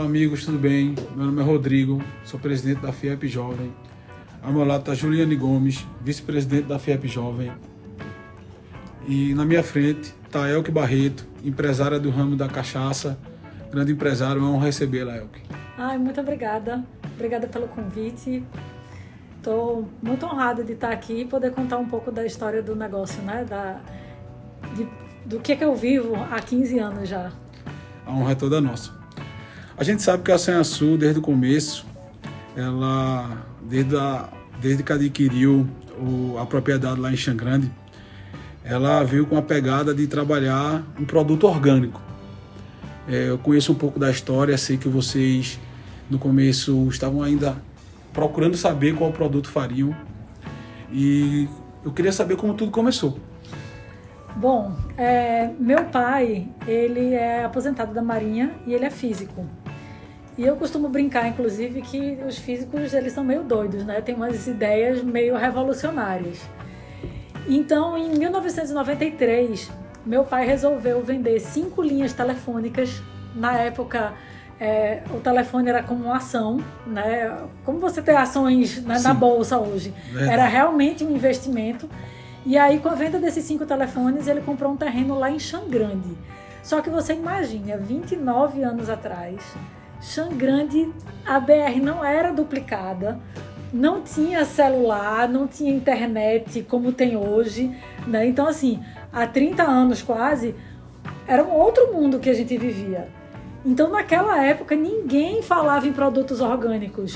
Olá, amigos, tudo bem? Meu nome é Rodrigo, sou presidente da FIEP Jovem. Ao meu lado está Juliane Gomes, vice-presidente da FIEP Jovem. E na minha frente está Elke Barreto, empresária do ramo da cachaça. Grande empresário, é honra recebê-la, Elke. Ai, muito obrigada. Obrigada pelo convite. Estou muito honrada de estar aqui e poder contar um pouco da história do negócio, né? Da, de, do que, é que eu vivo há 15 anos já. A honra é toda nossa. A gente sabe que a Senha Sul, desde o começo, ela, desde, a, desde que adquiriu o, a propriedade lá em Xangrande, ela veio com a pegada de trabalhar um produto orgânico. É, eu conheço um pouco da história, sei que vocês no começo estavam ainda procurando saber qual produto fariam e eu queria saber como tudo começou. Bom, é, meu pai ele é aposentado da Marinha e ele é físico. E eu costumo brincar, inclusive, que os físicos eles são meio doidos, né? Tem umas ideias meio revolucionárias. Então, em 1993, meu pai resolveu vender cinco linhas telefônicas. Na época, é, o telefone era como uma ação, né? Como você tem ações né, na bolsa hoje. Verdade. Era realmente um investimento. E aí, com a venda desses cinco telefones, ele comprou um terreno lá em Xangrande. Só que você imagina, 29 anos atrás, Xangrande, a BR não era duplicada, não tinha celular, não tinha internet como tem hoje, né? Então, assim, há 30 anos quase, era um outro mundo que a gente vivia. Então, naquela época, ninguém falava em produtos orgânicos,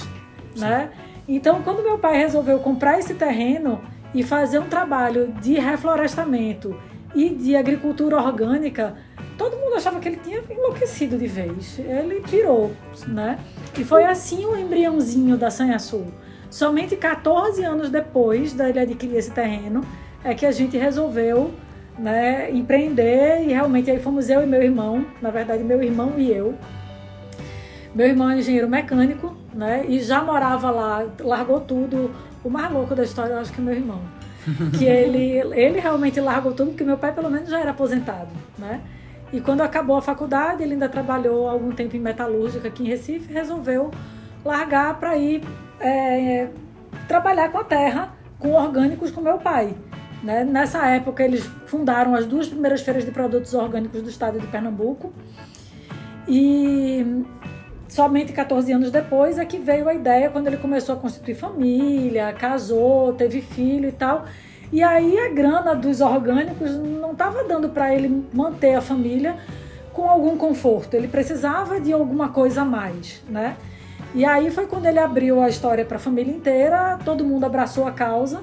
Sim. né? Então, quando meu pai resolveu comprar esse terreno e fazer um trabalho de reflorestamento e de agricultura orgânica, todo mundo achava que ele tinha enlouquecido de vez. Ele pirou, né? E foi assim o embriãozinho da Sanhaçu. Somente 14 anos depois dele adquirir esse terreno é que a gente resolveu né, empreender e realmente aí fomos eu e meu irmão, na verdade meu irmão e eu. Meu irmão é engenheiro mecânico, né, e já morava lá, largou tudo. O mais louco da história eu acho que é meu irmão. Que ele, ele realmente largou tudo, porque meu pai pelo menos já era aposentado, né? E quando acabou a faculdade, ele ainda trabalhou algum tempo em metalúrgica aqui em Recife, resolveu largar para ir é, trabalhar com a terra, com orgânicos com meu pai. Né? Nessa época, eles fundaram as duas primeiras feiras de produtos orgânicos do estado de Pernambuco. E somente 14 anos depois é que veio a ideia, quando ele começou a constituir família, casou, teve filho e tal. E aí a grana dos orgânicos não estava dando para ele manter a família com algum conforto. Ele precisava de alguma coisa a mais, né? E aí foi quando ele abriu a história para a família inteira, todo mundo abraçou a causa,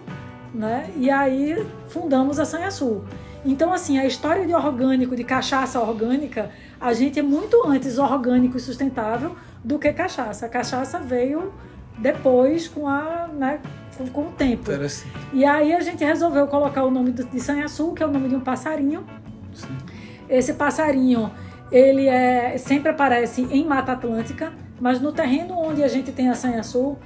né? E aí fundamos a Sanhaçu. Então, assim, a história de orgânico, de cachaça orgânica, a gente é muito antes orgânico e sustentável do que cachaça. A cachaça veio depois com a, né, com, o tempo. E aí a gente resolveu colocar o nome de Sanhaçu, que é o nome de um passarinho. Sim. Esse passarinho, ele é sempre aparece em Mata Atlântica, mas no terreno onde a gente tem a Sanha Sul,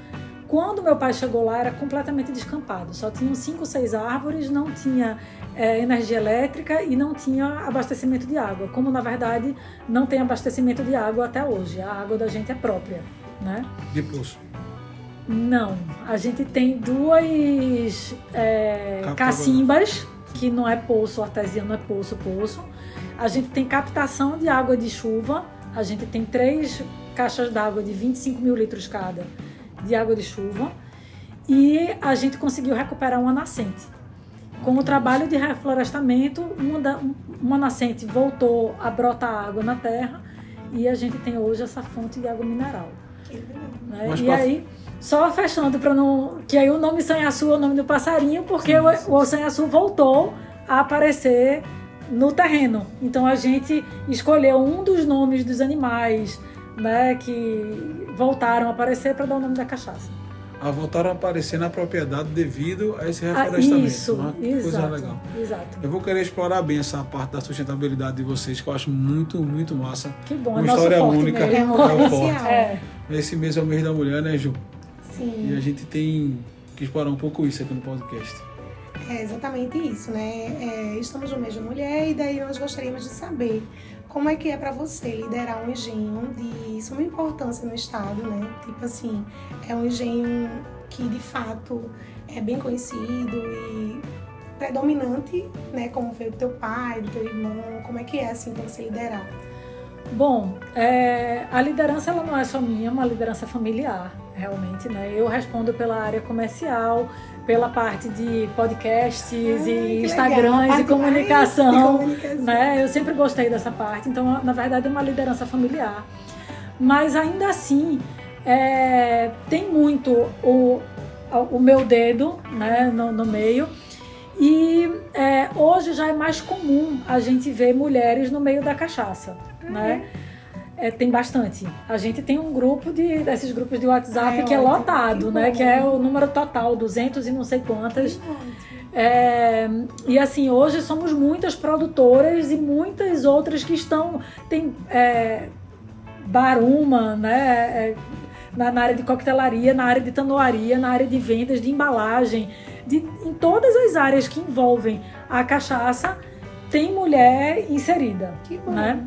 quando meu pai chegou lá era completamente descampado. Só tinham cinco, seis árvores, não tinha é, energia elétrica e não tinha abastecimento de água. Como na verdade não tem abastecimento de água até hoje. A água da gente é própria, né? De poço. Não, a gente tem duas é, cacimbas, que não é poço artesiano, é poço, poço. A gente tem captação de água de chuva, a gente tem três caixas d'água de 25 mil litros cada de água de chuva e a gente conseguiu recuperar uma nascente. Com o trabalho de reflorestamento, uma, da, uma nascente voltou a brotar água na terra e a gente tem hoje essa fonte de água mineral. Né? E aí, só fechando para não. Que aí o nome Sanhaçu é o nome do passarinho, porque sim, sim. o, o Sanhaçu voltou a aparecer no terreno. Então a gente escolheu um dos nomes dos animais né, que voltaram a aparecer para dar o nome da cachaça. Ah, voltaram a aparecer na propriedade devido a esse ah, reflorestamento. Ah, isso, uma exato, coisa legal. Exato. Eu vou querer explorar bem essa parte da sustentabilidade de vocês, que eu acho muito, muito massa. Que bom, Uma é história única. Mesmo. É, forte. É. Esse mês é o mês da mulher, né, Ju? Sim. E a gente tem que explorar um pouco isso aqui no podcast. É exatamente isso, né? É, estamos no mês da mulher e daí nós gostaríamos de saber como é que é para você liderar um engenho de suma importância no estado, né? Tipo assim, é um engenho que de fato é bem conhecido e predominante, né? Como foi do teu pai, do teu irmão, como é que é assim para você liderar? Bom, é, a liderança ela não é só minha, é uma liderança familiar, realmente, né? Eu respondo pela área comercial, pela parte de podcasts ah, e Instagrams e comunicação, comunicação, né? Eu sempre gostei dessa parte, então na verdade é uma liderança familiar. Mas ainda assim, é, tem muito o, o meu dedo né, no, no meio. E é, hoje já é mais comum a gente ver mulheres no meio da cachaça, uhum. né? É, tem bastante. A gente tem um grupo de desses grupos de WhatsApp que é lotado, que né? Que é o número total, 200 e não sei quantas. É, e assim, hoje somos muitas produtoras e muitas outras que estão. Tem é, Baruma, né? É, na, na, área de coquetelaria, na área de tanoaria, na área de vendas, de embalagem, de, em todas as áreas que envolvem a cachaça, tem mulher inserida. Que bom. Né?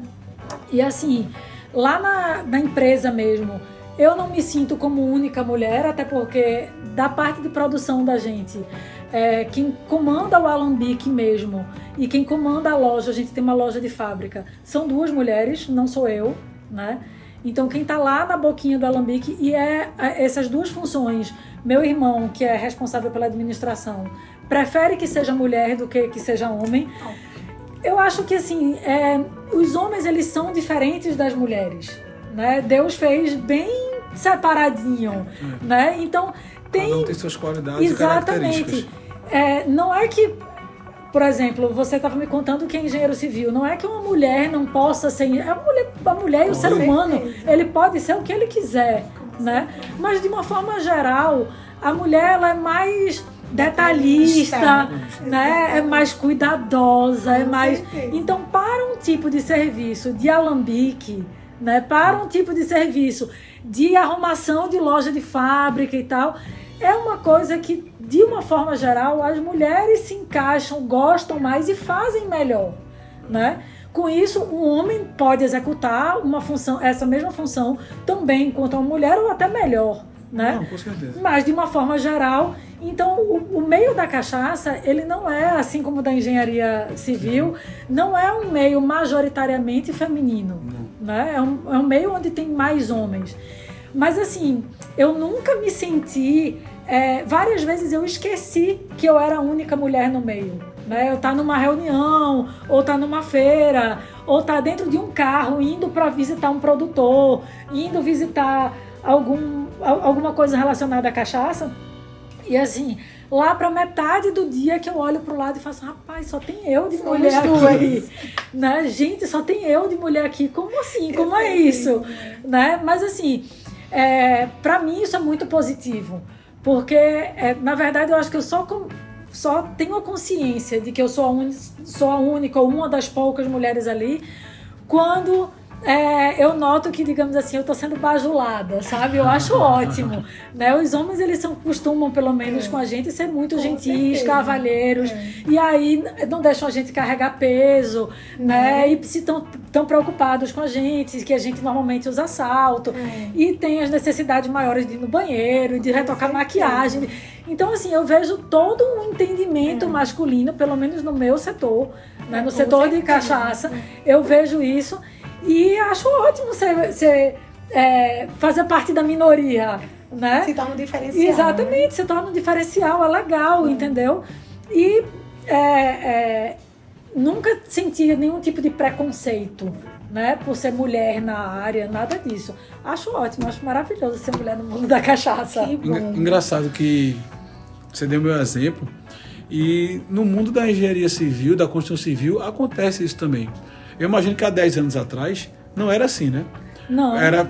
E assim, Lá na, na empresa mesmo, eu não me sinto como única mulher, até porque da parte de produção da gente, é, quem comanda o Alambique mesmo e quem comanda a loja, a gente tem uma loja de fábrica, são duas mulheres, não sou eu, né? Então quem está lá na boquinha do Alambique e é, é essas duas funções, meu irmão, que é responsável pela administração, prefere que seja mulher do que que seja homem. Eu acho que assim, é, os homens eles são diferentes das mulheres, né? Deus fez bem separadinho, é. né? Então tem Cada um tem suas qualidades exatamente. É, não é que por exemplo, você estava me contando que é engenheiro civil. Não é que uma mulher não possa ser. A mulher, a mulher e o ser humano, ele pode ser o que ele quiser, né? Mas de uma forma geral, a mulher ela é mais detalhista, né? É mais cuidadosa, é mais. Então, para um tipo de serviço de alambique, né? Para um tipo de serviço de arrumação de loja de fábrica e tal, é uma coisa que, de uma forma geral, as mulheres se encaixam, gostam mais e fazem melhor, né? Com isso, um homem pode executar uma função, essa mesma função também enquanto uma mulher ou até melhor, né? Não, com certeza. Mas de uma forma geral, então, o, o, meio da cachaça, ele não é, assim como o da engenharia civil, não é um meio majoritariamente feminino. Né? É, um, é um meio onde tem mais homens. Mas, assim, eu nunca me senti. É, várias vezes eu esqueci que eu era a única mulher no meio. Né? Eu estar tá numa reunião, ou tá numa feira, ou tá dentro de um carro indo para visitar um produtor, indo visitar algum, alguma coisa relacionada à cachaça e assim, lá para metade do dia que eu olho pro lado e faço, rapaz, só tem eu de mulher aqui. Né? Gente, só tem eu de mulher aqui. Como assim? Como é isso? Né? Mas assim, é, para mim isso é muito positivo. Porque, é, na verdade, eu acho que eu só, só tenho a consciência de que eu sou a, un, sou a única ou uma das poucas mulheres ali quando é, eu noto que, digamos assim, eu estou sendo bajulada, sabe? Eu acho ótimo. Né? Os homens, eles são, costumam, pelo menos é. com a gente, ser muito com gentis, certeza. cavalheiros. É. E aí não deixam a gente carregar peso, né? E se estão tão preocupados com a gente, que a gente normalmente usa salto. É. E tem as necessidades maiores de ir no banheiro, de retocar maquiagem. Então, assim, eu vejo todo um entendimento é. masculino, pelo menos no meu setor, né? no setor certeza. de cachaça, eu vejo isso. E acho ótimo você, você é, fazer parte da minoria, né? Se torna um diferencial. Exatamente, né? se torna um diferencial, é legal, hum. entendeu? E é, é, nunca senti nenhum tipo de preconceito, né? Por ser mulher na área, nada disso. Acho ótimo, acho maravilhoso ser mulher no mundo da cachaça. Que bom. Engraçado que você deu meu exemplo. E no mundo da engenharia civil, da construção civil, acontece isso também. Eu imagino que há 10 anos atrás não era assim, né? Não. Era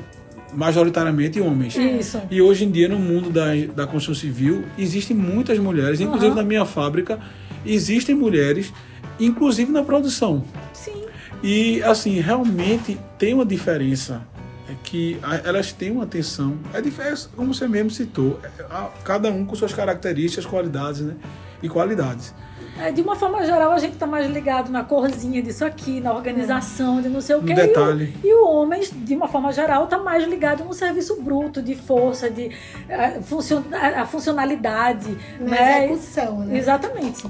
majoritariamente homens. Isso. E hoje em dia, no mundo da, da construção civil, existem muitas mulheres, inclusive uhum. na minha fábrica, existem mulheres, inclusive na produção. Sim. E, assim, realmente tem uma diferença. É que elas têm uma atenção. É diferente, como você mesmo citou, é, cada um com suas características, qualidades, né? e qualidades. É, de uma forma geral, a gente está mais ligado na corzinha disso aqui, na organização, de não sei o quê. detalhe. E o, e o homem, de uma forma geral, está mais ligado no serviço bruto, de força, de a, funcion, a, a funcionalidade. Na né? execução, né? Exatamente.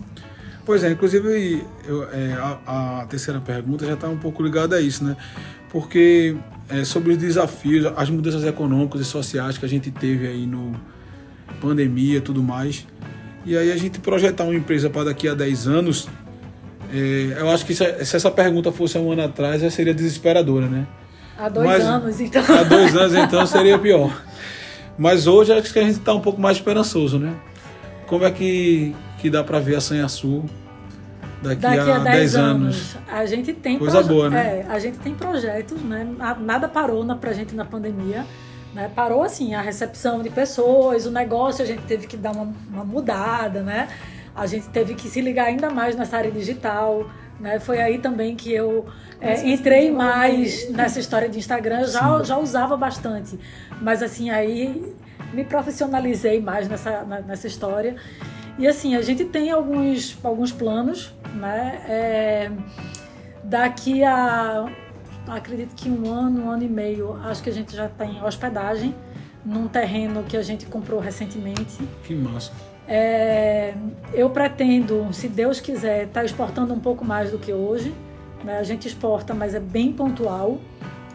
Pois é, inclusive eu, é, a, a, terceira pergunta já está um pouco ligada a isso, né? Porque é, sobre os desafios, as mudanças econômicas e sociais que a gente teve aí no pandemia e tudo mais. E aí a gente projetar uma empresa para daqui a 10 anos, é, eu acho que se, se, essa pergunta fosse um ano atrás, já seria desesperadora, né? Há dois Mas, anos, então. Há dois anos, então, seria pior. Mas hoje acho que a gente está um pouco mais esperançoso, né? Como é que, que dá para ver a Sanha Sul daqui, daqui a 10 anos. anos. A gente tem coisa boa, né? É, a gente tem projetos, né? Nada parou na, pra gente na pandemia. Né? Parou assim a recepção de pessoas, o negócio a gente teve que dar uma, uma mudada, né? A gente teve que se ligar ainda mais nessa área digital. Né? Foi aí também que eu é, entrei mais nessa história de Instagram. Eu já, já usava bastante, mas assim aí me profissionalizei mais nessa, nessa história. E assim, a gente tem alguns, alguns planos, né? É, daqui a acredito que um ano, um ano e meio, acho que a gente já tem hospedagem num terreno que a gente comprou recentemente. Que massa. É, eu pretendo, se Deus quiser, estar tá exportando um pouco mais do que hoje. Né? A gente exporta, mas é bem pontual,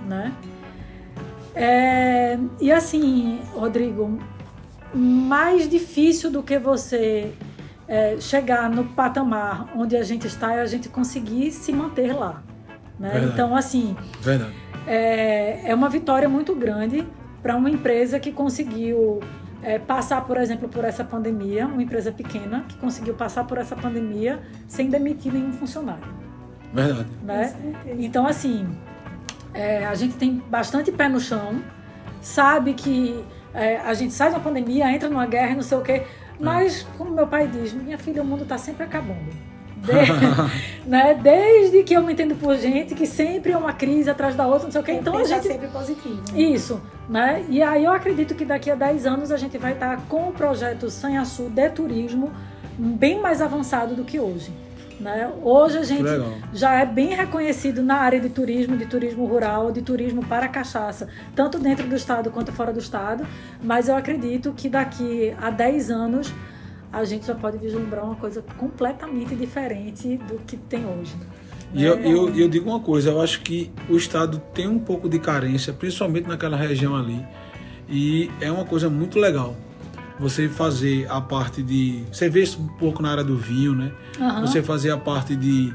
né? É, e assim, Rodrigo, mais difícil do que você é, chegar no patamar onde a gente está é a gente conseguir se manter lá. Né? Então, assim, Verdade. É, é uma vitória muito grande para uma empresa que conseguiu é, passar, por exemplo, por essa pandemia, uma empresa pequena que conseguiu passar por essa pandemia sem demitir nenhum funcionário. Verdade. Né? Então, assim, é, a gente tem bastante pé no chão, sabe que é, a gente sai de uma pandemia, entra numa guerra e não sei o quê. Mas, como meu pai diz, minha filha, o mundo está sempre acabando. De, né? Desde que eu me entendo por gente, que sempre é uma crise atrás da outra, não sei o quê. Então a gente. sempre positivo. Né? Isso. Né? E aí eu acredito que daqui a 10 anos a gente vai estar com o projeto Sanhaçu de turismo bem mais avançado do que hoje. Né? Hoje a gente já é bem reconhecido na área de turismo, de turismo rural, de turismo para cachaça, tanto dentro do estado quanto fora do estado, mas eu acredito que daqui a 10 anos a gente já pode vislumbrar uma coisa completamente diferente do que tem hoje. E eu, eu, eu digo uma coisa, eu acho que o estado tem um pouco de carência, principalmente naquela região ali, e é uma coisa muito legal você fazer a parte de. Você vê isso um pouco na área do vinho, né? Uhum. Você fazer a parte de,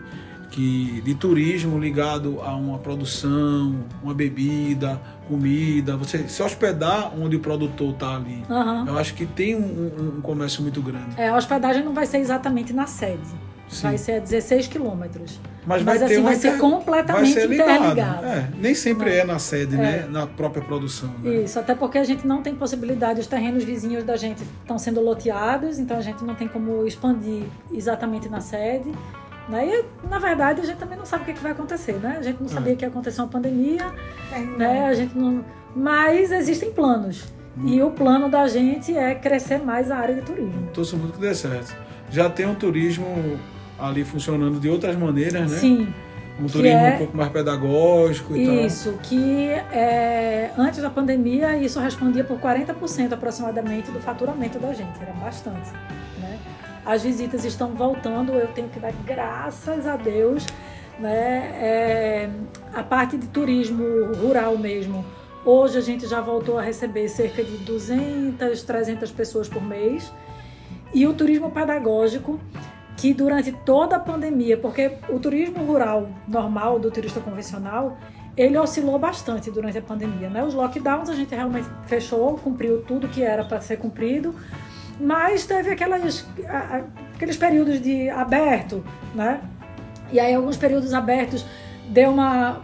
que, de turismo ligado a uma produção, uma bebida, comida, você se hospedar onde o produtor está ali. Uhum. Eu acho que tem um, um, um, comércio muito grande. É, a hospedagem não vai ser exatamente na sede. Sim. Vai ser a 16 quilômetros. Mas, vai, Mas, assim, vai ser completamente vai ser interligado. É, nem sempre é. é na sede, é. né? Na própria produção. Né? Isso, até porque a gente não tem possibilidade, os terrenos vizinhos da gente estão sendo loteados, então a gente não tem como expandir exatamente na sede. Né? E, na verdade, a gente também não sabe o que, que vai acontecer, né? A gente não sabia é. que ia acontecer uma pandemia, é, né? A gente não... Mas existem planos. Hum. E o plano da gente é crescer mais a área de turismo. Torço muito que dê certo. Já tem um turismo ali funcionando de outras maneiras, né? Sim. Um turismo é, um pouco mais pedagógico e isso, tal. Isso, que é, antes da pandemia isso respondia por 40% aproximadamente do faturamento da gente, era bastante. As visitas estão voltando, eu tenho que dar graças a Deus. Né? É, a parte de turismo rural mesmo, hoje a gente já voltou a receber cerca de 200, 300 pessoas por mês. E o turismo pedagógico, que durante toda a pandemia, porque o turismo rural normal do turista convencional, ele oscilou bastante durante a pandemia, né? Os lockdowns a gente realmente fechou, cumpriu tudo que era para ser cumprido, mas teve aquelas, aqueles períodos de aberto, né? E aí alguns períodos abertos deu uma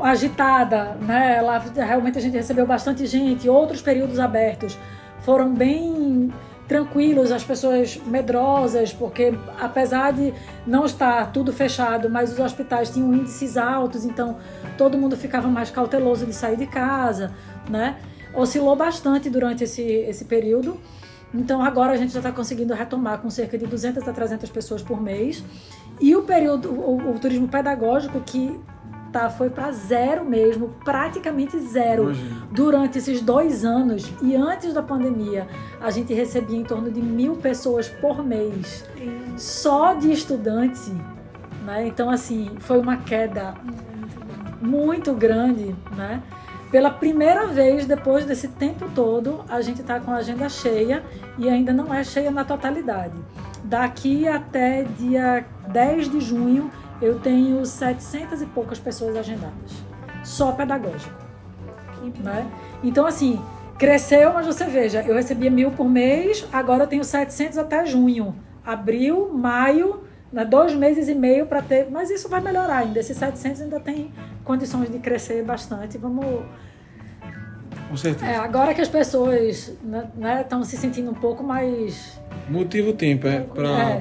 agitada, né? Lá realmente a gente recebeu bastante gente. Outros períodos abertos foram bem tranquilos, as pessoas medrosas, porque apesar de não estar tudo fechado, mas os hospitais tinham índices altos, então todo mundo ficava mais cauteloso de sair de casa, né? Oscilou bastante durante esse, esse período, Então agora a gente já está conseguindo retomar com cerca de 200 a 300 pessoas por mês. E o período, o, o turismo pedagógico que tá, foi para zero mesmo, praticamente zero. Imagina. Durante esses dois anos e antes da pandemia, a gente recebia em torno de mil pessoas por mês, só de estudante. Né? Então, assim, foi uma queda muito grande, né? Pela primeira vez, depois desse tempo todo, a gente está com a agenda cheia e ainda não é cheia na totalidade. Daqui até dia 10 de junho, eu tenho 700 e poucas pessoas agendadas, só pedagógico. Né? Então, assim, cresceu, mas você veja, eu recebia mil por mês, agora eu tenho 700 até junho. Abril, maio, né, dois meses e meio para ter, mas isso vai melhorar ainda. Esses 700 ainda tem condições de crescer bastante. Vamos. Com certeza. É, agora que as pessoas estão né, se sentindo um pouco mais. Motivo tem para É.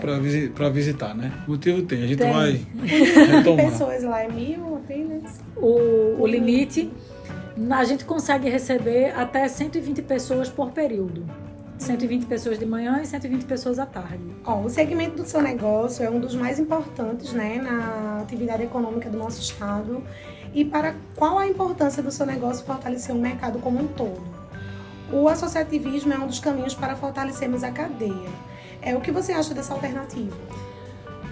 pra visitar, né? Motivo tem. A gente Tem. vai retomar. pessoas lá é mil apenas. O, o limite, a gente consegue receber até 120 pessoas por período. 120 pessoas de manhã e 120 pessoas à tarde. Ó, o segmento do seu negócio é um dos mais importantes né, na atividade econômica do nosso estado. E para qual a importância do seu negócio fortalecer o mercado como um todo? O associativismo é um dos caminhos para fortalecermos a cadeia. É o que você acha dessa alternativa?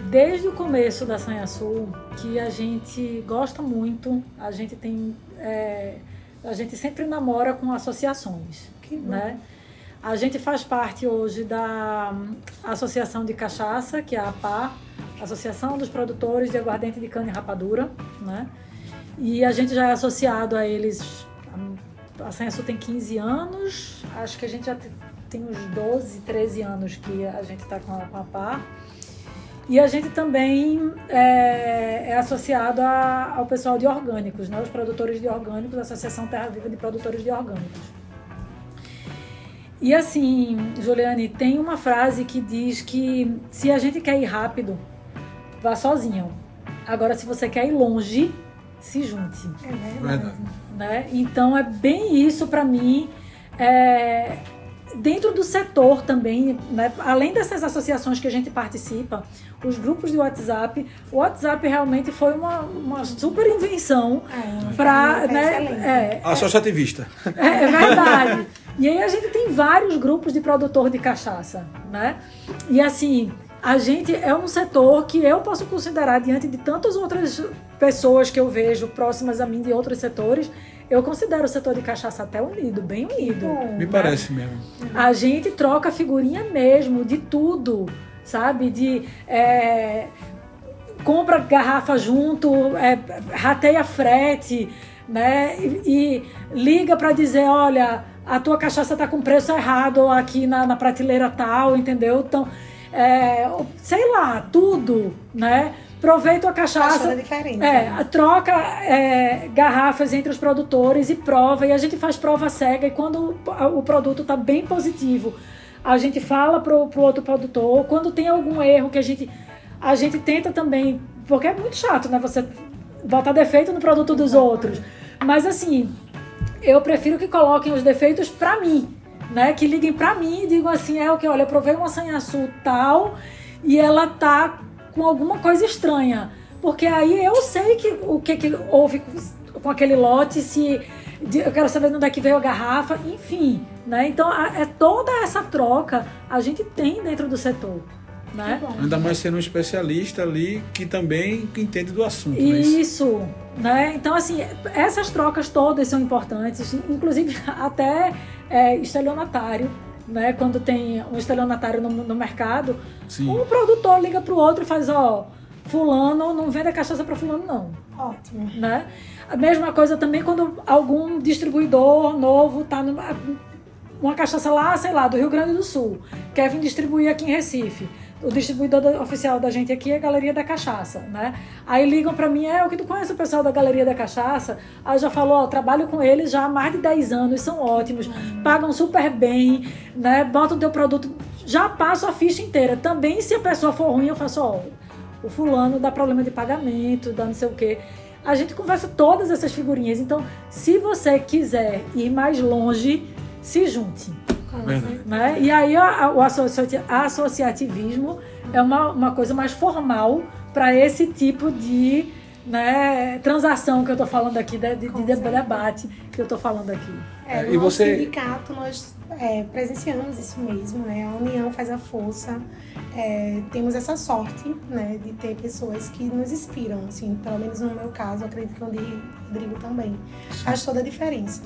Desde o começo da Sanha Sul, que a gente gosta muito, a gente tem. é, a gente sempre namora com associações. Que bom. né? A gente faz parte hoje da hum, Associação de Cachaça, que é a APAR, Associação dos Produtores de Aguardente de Cana e Rapadura, né? E a gente já é associado a eles, hum, a Sanhaçu tem 15 anos, acho que a gente já te- tem uns 12, 13 anos que a gente está com a, com a APAR. E a gente também é, é associado a- ao pessoal de orgânicos, né? Os produtores de orgânicos, a Associação Terra Viva de Produtores de Orgânicos. E assim, Juliane, tem uma frase que diz que se a gente quer ir rápido, vá sozinho. Agora, se você quer ir longe, se junte. É verdade. Verdade. Né? Então, é bem isso para mim. É, dentro do setor também, né? além dessas associações que a gente participa, os grupos de WhatsApp, o WhatsApp realmente foi uma, uma super invenção É, para. é Né, é, Associativista. é, é verdade. E aí a gente tem vários grupos de produtor de cachaça, né? E assim, a gente é um setor que eu posso considerar diante de tantas outras pessoas que eu vejo próximas a mim de outros setores, eu considero o setor de cachaça até unido, bem unido. Bom, Me parece mesmo. A gente troca figurinha mesmo de tudo, sabe? De é, compra garrafa junto, é, rateia frete, né? E, e liga para dizer, olha, a tua cachaça tá com preço errado aqui na, na prateleira tal, entendeu? Então, é, sei lá, tudo, né? Aproveita a cachaça. diferença. É, né? troca é, garrafas entre os produtores e prova, e a gente faz prova cega, e quando o, o produto está bem positivo, a gente fala pro, pro outro produtor, quando tem algum erro que a gente, a gente tenta também, porque é muito chato, né, você botar defeito no produto dos outros, mas assim, eu prefiro que coloquem os defeitos pra mim, né, que liguem pra mim e digam assim, é o que, olha, eu provei uma sanhaçu tal, e ela tá com alguma coisa estranha. Porque aí eu sei que, o que, que houve com, aquele lote, se eu quero saber de onde é que veio a garrafa, enfim. Né? Então é toda essa troca a gente tem dentro do setor. Né? Ainda mais sendo um especialista ali que também entende do assunto. Isso. Isso, né? Então, assim, essas trocas todas são importantes, inclusive até é, estelionatário, né? Quando tem um estelionatário no, no mercado, Sim. um produtor liga pro outro e faz, ó, fulano não vende a cachaça para fulano, não. Ótimo. né? A mesma coisa também quando algum distribuidor novo tá numa uma cachaça lá, sei lá, do Rio Grande do Sul, quer vir distribuir aqui em Recife. O distribuidor da- oficial da gente aqui é a Galeria da Cachaça, né? Aí ligam pra mim, é o que tu conhece o pessoal da Galeria da Cachaça? Aí já falou, ó, trabalho com eles já há mais de 10 anos, são ótimos, pagam super bem, né? Botam o teu produto, já passo a ficha inteira. Também se a pessoa for ruim, eu faço, ó, o fulano dá problema de pagamento, dá não sei o quê. A gente conversa todas essas figurinhas. Então, se você quiser ir mais longe, se junte. Né? E aí a, o associativismo é uma, uma coisa mais formal para esse tipo de né, transação que eu estou falando aqui, de, de, de debate que eu estou falando aqui. É, no e você... sindicato nós é, presenciamos isso mesmo, né? A união faz a força. É, temos essa sorte, né, de ter pessoas que nos inspiram, assim, pelo menos no meu caso, acredito que o Rodrigo também. Faz toda a diferença.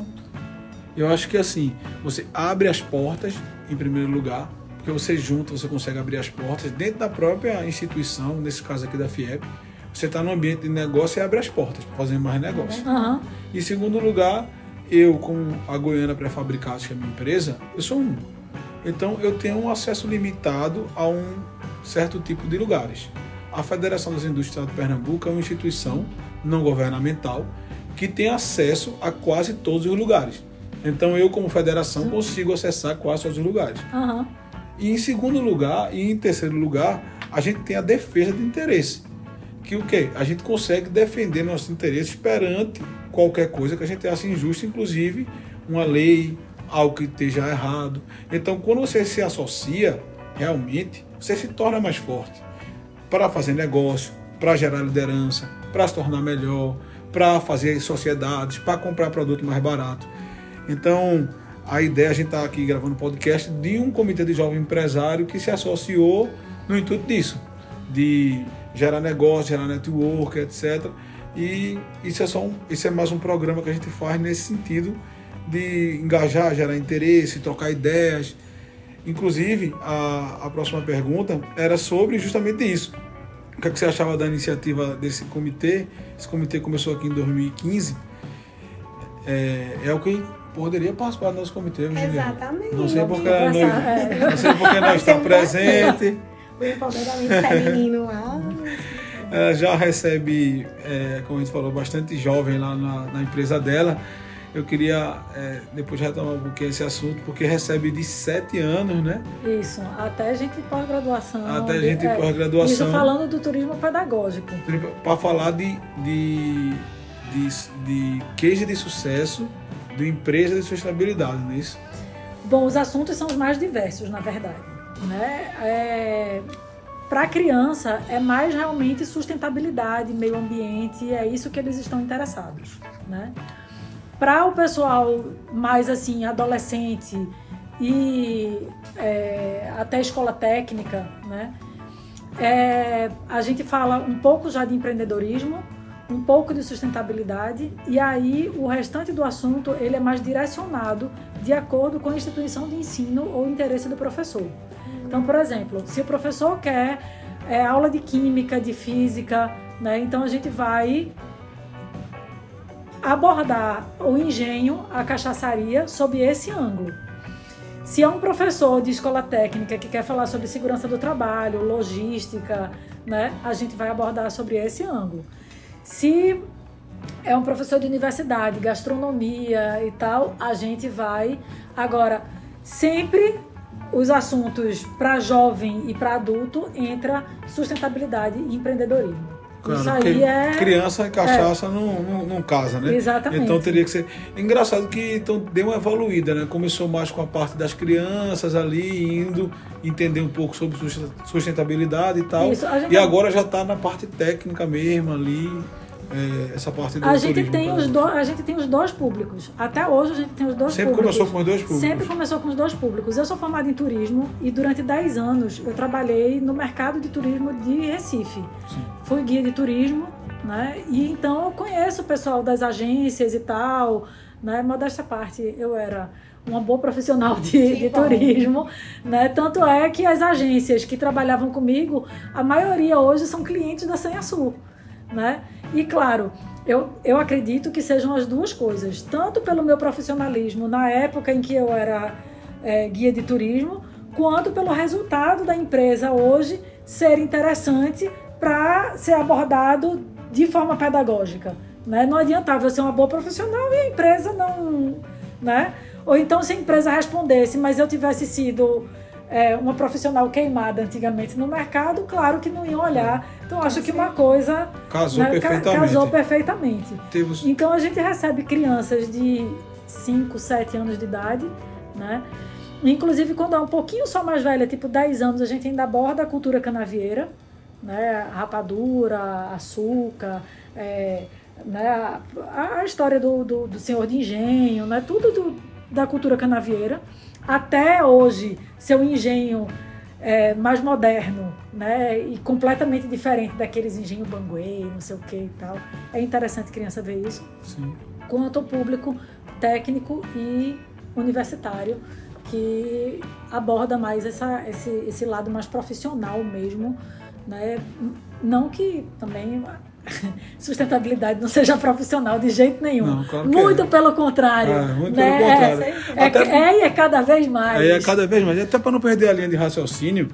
Eu acho que assim, você abre as portas em primeiro lugar, porque você junta, você consegue abrir as portas dentro da própria instituição, nesse caso aqui da FIEP. Você está no ambiente de negócio e abre as portas para fazer mais negócio. Uhum. Em segundo lugar, eu, como a Goiânia Pré-Fabricados, que é a minha empresa, eu sou um. Então, eu tenho um acesso limitado a um certo tipo de lugares. A Federação das Indústrias de Pernambuco é uma instituição não governamental que tem acesso a quase todos os lugares. Então, eu, como federação, consigo acessar quase todos os lugares. Uhum. E em segundo lugar, e em terceiro lugar, a gente tem a defesa de interesse. Que o quê? A gente consegue defender nossos interesses perante qualquer coisa que a gente acha injusta, inclusive uma lei, algo que esteja errado. Então, quando você se associa, realmente, você se torna mais forte para fazer negócio, para gerar liderança, para se tornar melhor, para fazer sociedades, para comprar produto mais barato. Então, a ideia, a gente está aqui gravando um podcast de um comitê de jovem empresário que se associou no intuito disso, de gerar negócio, gerar network, etc. E isso é, só um, isso é mais um programa que a gente faz nesse sentido de engajar, gerar interesse, trocar ideias. Inclusive, a, a próxima pergunta era sobre justamente isso. O que, é que você achava da iniciativa desse comitê? Esse comitê começou aqui em 2015. É, é o que poderia participar do nosso comitê, Exatamente. Não sei porque não, é. não sei porque não está presente. O empoderamento feminino lá. Ela já recebe, é, como a gente falou, bastante jovem lá na, na empresa dela. Eu queria é, depois retomar um pouquinho esse assunto, porque recebe de sete anos, né? Isso, até gente pós-graduação. Até gente é, pós-graduação. Isso falando do turismo pedagógico. Para falar de, de, de, de case de sucesso do empresa de sustentabilidade, não é isso? Bom, os assuntos são os mais diversos, na verdade. Né? É, para a criança é mais realmente sustentabilidade, meio ambiente, é isso que eles estão interessados, né? Para o pessoal mais assim, adolescente e é, até escola técnica, né? É, a gente fala um pouco já de empreendedorismo, um pouco de sustentabilidade e aí o restante do assunto ele é mais direcionado de acordo com a instituição de ensino ou interesse do professor. Então, por exemplo, se o professor quer é, aula de química, de física, né? Então a gente vai abordar o engenho, a cachaçaria, sob esse ângulo. Se é um professor de escola técnica que quer falar sobre segurança do trabalho, logística, né, a gente vai abordar sobre esse ângulo. Se é um professor de universidade, gastronomia e tal, a gente vai. Agora, sempre os assuntos para jovem e para adulto entra sustentabilidade e empreendedorismo. Isso aí é. Criança e cachaça é. não, não, não, casa, né? Exatamente. Então teria que ser. Engraçado que então deu uma evoluída, né? Começou mais com a parte das crianças ali, indo entender um pouco sobre sustentabilidade e tal. Isso, e agora já está na parte técnica mesmo ali é, essa parte do a gente tem os do, A gente tem os dois públicos. Até hoje a gente tem os dois Sempre públicos. começou com os dois públicos? Sempre começou com os dois públicos. Eu sou formada em turismo e durante 10 anos eu trabalhei no mercado de turismo de Recife. Sim. Fui guia de turismo, né? E então eu conheço o pessoal das agências e tal, né? Modesta parte, eu era uma boa profissional de, de turismo, né? Tanto é que as agências que trabalhavam comigo, a maioria hoje são clientes da Senha Sul, né? E claro, eu, eu acredito que sejam as duas coisas, tanto pelo meu profissionalismo na época em que eu era é, guia de turismo, quanto pelo resultado da empresa hoje ser interessante para ser abordado de forma pedagógica. Né? Não adiantava eu ser uma boa profissional e a empresa não. Né? Ou então, se a empresa respondesse, mas eu tivesse sido é, uma profissional queimada antigamente no mercado, claro que não iam olhar. Então acho que uma coisa casou né, perfeitamente. Casou perfeitamente. Temos... Então a gente recebe crianças de 5, 7 anos de idade, né? Inclusive, quando é um pouquinho só mais velha, tipo 10 anos, a gente ainda aborda a cultura canavieira, né? Rapadura, açúcar, é, né? a, a história do, do, do, senhor de engenho, né? tudo do, da cultura canavieira. Até hoje, seu engenho é, mais moderno, né? E completamente diferente daqueles engenhos banguê, não sei o que e tal. É interessante criança ver isso. Sim. Quanto ao público técnico e universitário que aborda mais essa, esse, esse lado mais profissional mesmo, né? Não que também sustentabilidade não seja profissional de jeito nenhum. Não, claro muito é. pelo contrário. Ah, muito né? pelo contrário. É, Até, é, é, é cada vez mais. É, é cada vez mais. Até para não perder a linha de raciocínio,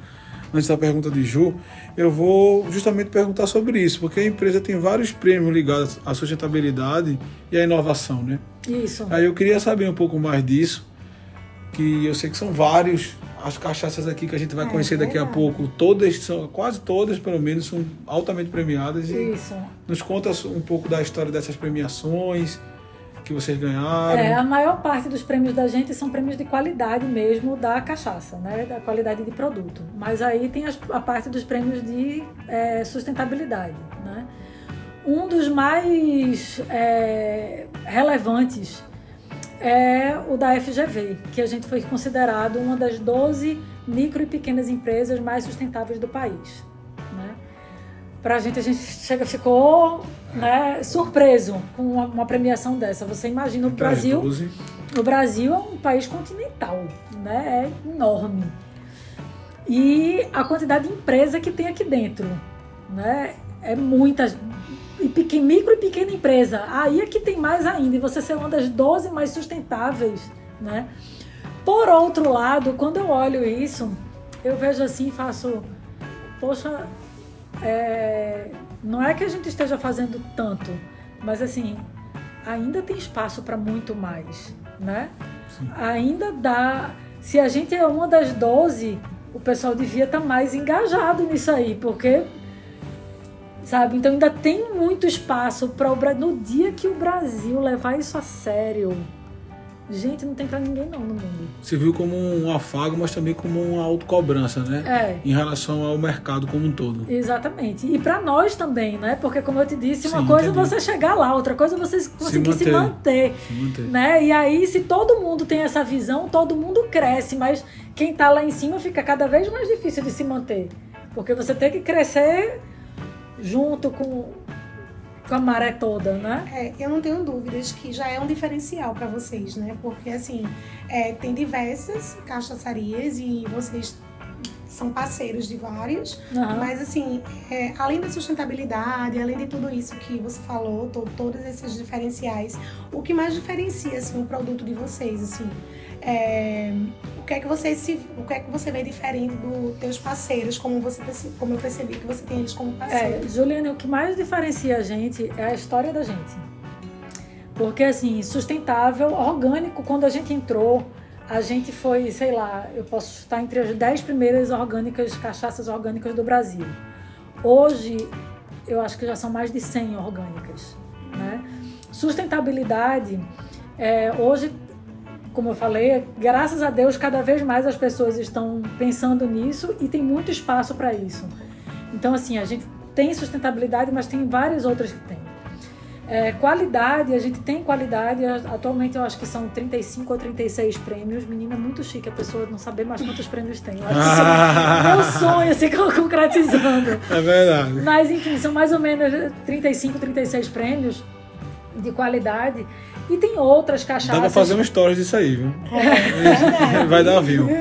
antes da pergunta de Ju, eu vou justamente perguntar sobre isso, porque a empresa tem vários prêmios ligados à sustentabilidade e à inovação, né? Isso. Aí eu queria saber um pouco mais disso, que eu sei que são vários. As cachaças aqui que a gente vai É, conhecer daqui a verdade. pouco, todas são, quase todas pelo menos, são altamente premiadas. E Isso. nos conta um pouco da história dessas premiações que vocês ganharam. É, a maior parte dos prêmios da gente são prêmios de qualidade mesmo da cachaça, né? Da qualidade de produto. Mas aí tem a parte dos prêmios de é, sustentabilidade, né? Um dos mais é, relevantes é o da FGV, que a gente foi considerado uma das 12 micro e pequenas empresas mais sustentáveis do país. Né? Para a gente, a gente chega, ficou né, surpreso com uma, uma premiação dessa. Você imagina o Entre as Brasil, 12. o Brasil é um país continental, né? É enorme. E a quantidade de empresa que tem aqui dentro, né? É muitas. E pequena, micro e pequena empresa. Aí é que tem mais ainda. E você ser uma das 12 mais sustentáveis, né? Por outro lado, quando eu olho isso, eu vejo assim e faço, poxa, é, não é que a gente esteja fazendo tanto, mas assim, ainda tem espaço para muito mais, né? Sim. Ainda dá. Se a gente é uma das 12, o pessoal devia estar mais engajado nisso aí, porque. Sabe? Então ainda tem muito espaço para o Brasil. No dia que o Brasil levar isso a sério, gente, não tem para ninguém não no mundo. Você viu como um afago, mas também como uma autocobrança, né? É. Em relação ao mercado como um todo. Exatamente. E para nós também, né? Porque como eu te disse, uma Sim, coisa é você chegar lá, outra coisa é você conseguir se manter. manter. Se manter. né? E aí, se todo mundo tem essa visão, todo mundo cresce, mas quem tá lá em cima fica cada vez mais difícil de se manter. Porque você tem que crescer junto com, com a maré toda, né? É, eu não tenho dúvidas que já é um diferencial para vocês, né? Porque assim, é, tem diversas cachaçarias e vocês são parceiros de vários. Aham. Mas assim, é, além da sustentabilidade, além de tudo isso que você falou, to- todos esses diferenciais, o que mais diferencia assim, o produto de vocês, assim, é, o que é que vocês se, o que é que você vê diferente dos teus parceiros, como você como eu percebi que você tem eles como É, parceiros? Juliana, o que mais diferencia a gente é a história da gente. Porque, assim, sustentável, orgânico, quando a gente entrou, a gente foi, sei lá, eu posso estar entre as 10 primeiras orgânicas, cachaças orgânicas do Brasil. Hoje, eu acho que já são mais de 100 orgânicas, né? Sustentabilidade, é, hoje, como eu falei, graças a Deus, cada vez mais as pessoas estão pensando nisso e tem muito espaço para isso. Então, assim, a gente tem sustentabilidade, mas tem várias outras que tem. É, qualidade, a gente tem qualidade. Atualmente eu acho que são 35 ou 36 prêmios. Menina, é muito chique a pessoa não saber mais quantos prêmios tem. Eu isso é meu sonho, assim, concretizando. É verdade. Mas enfim, são mais ou menos 35, 36 prêmios de qualidade. E tem outras cachaças. Dá pra fazer um stories disso aí, viu? É, Vai dar view.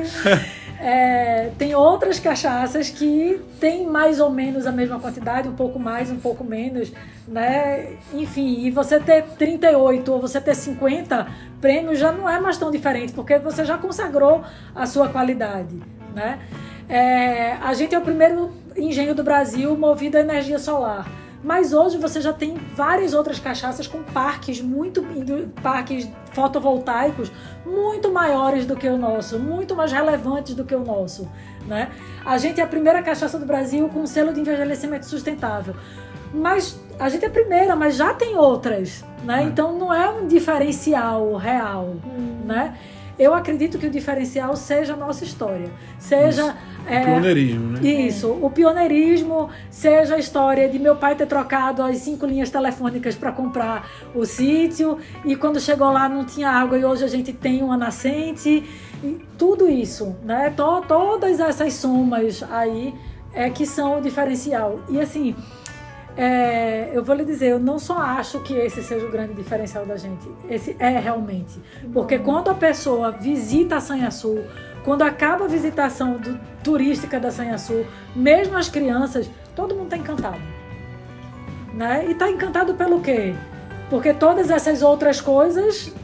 É, tem outras cachaças que tem mais ou menos a mesma quantidade, um pouco mais, um pouco menos, né? Enfim, e você ter 38 ou você ter 50 prêmios já não é mais tão diferente, porque você já consagrou a sua qualidade, né? É, a gente é o primeiro engenho do Brasil movido a energia solar. Mas hoje você já tem várias outras cachaças com parques muito parques fotovoltaicos muito maiores do que o nosso, muito mais relevantes do que o nosso, né? A gente é a primeira cachaça do Brasil com selo de envelhecimento sustentável. Mas a gente é a primeira, mas já tem outras, né? É. Então não é um diferencial real, né? Eu acredito que o diferencial seja a nossa história. Seja. É, o pioneirismo, né? Isso, o pioneirismo, seja a história de meu pai ter trocado as cinco linhas telefônicas para comprar o sítio e quando chegou lá não tinha água e hoje a gente tem uma nascente. E tudo isso, né? To, todas essas somas aí é que são o diferencial. E assim, é, eu vou lhe dizer, eu não só acho que esse seja o grande diferencial da gente, esse é realmente. Porque quando a pessoa visita a Sanhaçu, quando acaba a visitação do, turística da Sanhaçu, mesmo as crianças, todo mundo está encantado. Né? E está encantado pelo quê? Porque todas essas outras coisas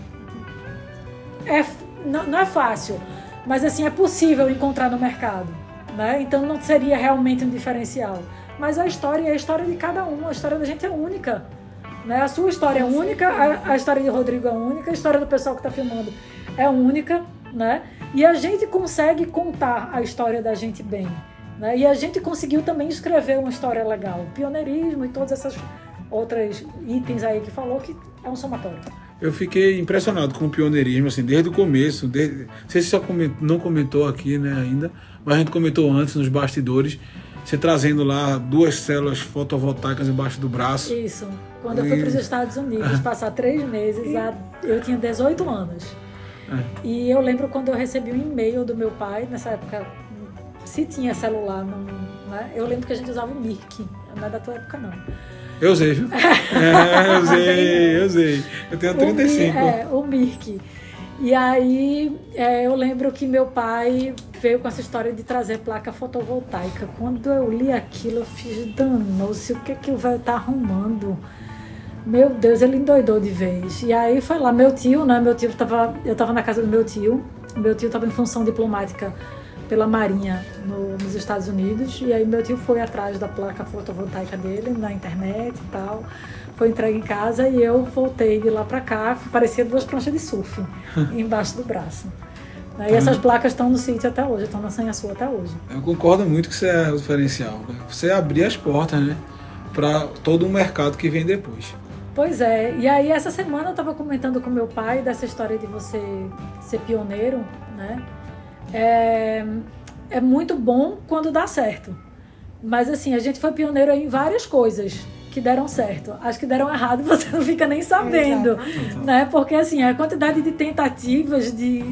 é, não, não é fácil, mas assim é possível encontrar no mercado. Né? Então não seria realmente um diferencial. Mas a história é a história de cada um, a história da gente é única. Né? A sua história é única, a, a história de Rodrigo é única, a história do pessoal que está filmando é única, né? E a gente consegue contar a história da gente bem. Né? E a gente conseguiu também escrever uma história legal. O pioneirismo e todas essas outras itens aí que falou que é um somatório. Eu fiquei impressionado com o pioneirismo, assim, desde o começo. Desde, não sei se você não comentou aqui né, ainda, mas a gente comentou antes nos bastidores você trazendo lá duas células fotovoltaicas embaixo do braço. Isso. Quando eu fui para os Estados Unidos passar três meses, eu tinha 18 anos. É. E eu lembro quando eu recebi um e-mail do meu pai, nessa época, se tinha celular, não, né? eu lembro que a gente usava o Mirk. Não é da tua época, não. Eu usei, viu? é, eu usei, eu usei. Eu tenho 35. O, é, o Mirk. E aí é, eu lembro que meu pai veio com essa história de trazer placa fotovoltaica. Quando eu li aquilo, eu fiz danou-se, o que é que o velho tá arrumando? Meu Deus, ele endoidou de vez. E aí foi lá, meu tio, né? Meu tio tava. Eu tava na casa do meu tio. Meu tio tava em função diplomática pela Marinha no, nos Estados Unidos. E aí meu tio foi atrás da placa fotovoltaica dele na internet e tal foi entregue em casa e eu voltei de lá para cá, parecia duas pranchas de surf embaixo do braço. E essas placas estão no sítio até hoje, estão na Sanha Sul até hoje. Eu concordo muito que isso é o diferencial. Né? Você abrir as portas, né? Para todo um mercado que vem depois. Pois é, e aí essa semana eu estava comentando com meu pai dessa história de você ser pioneiro, né? É, é muito bom quando dá certo. Mas assim, a gente foi pioneiro em várias coisas que deram certo. As que deram errado você não fica nem sabendo, né? Porque assim, a quantidade de tentativas de,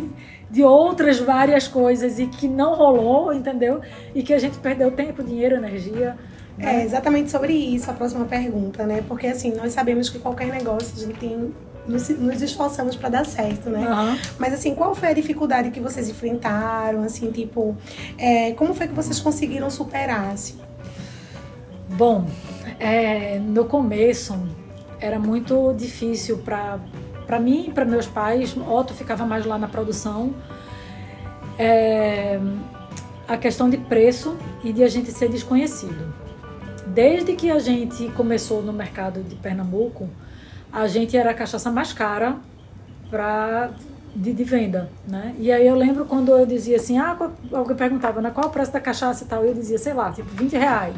de outras várias coisas e que não rolou, entendeu? E que a gente perdeu tempo, dinheiro, energia. Né? É exatamente sobre isso a próxima pergunta, né? Porque assim, nós sabemos que qualquer negócio a gente tem nos, nos esforçamos para dar certo, né? Uhum. Mas assim, qual foi a dificuldade que vocês enfrentaram? Assim, tipo, é, como foi que vocês conseguiram superar? Assim? Bom, é, no começo era muito difícil para para mim, para meus pais. Otto ficava mais lá na produção. É, a questão de preço e de a gente ser desconhecido. Desde que a gente começou no mercado de Pernambuco, a gente era a cachaça mais cara para de, de, venda, né? E aí eu lembro quando eu dizia assim, ah, alguém perguntava, né, qual o preço da cachaça e tal, eu dizia, sei lá, tipo 20 reais.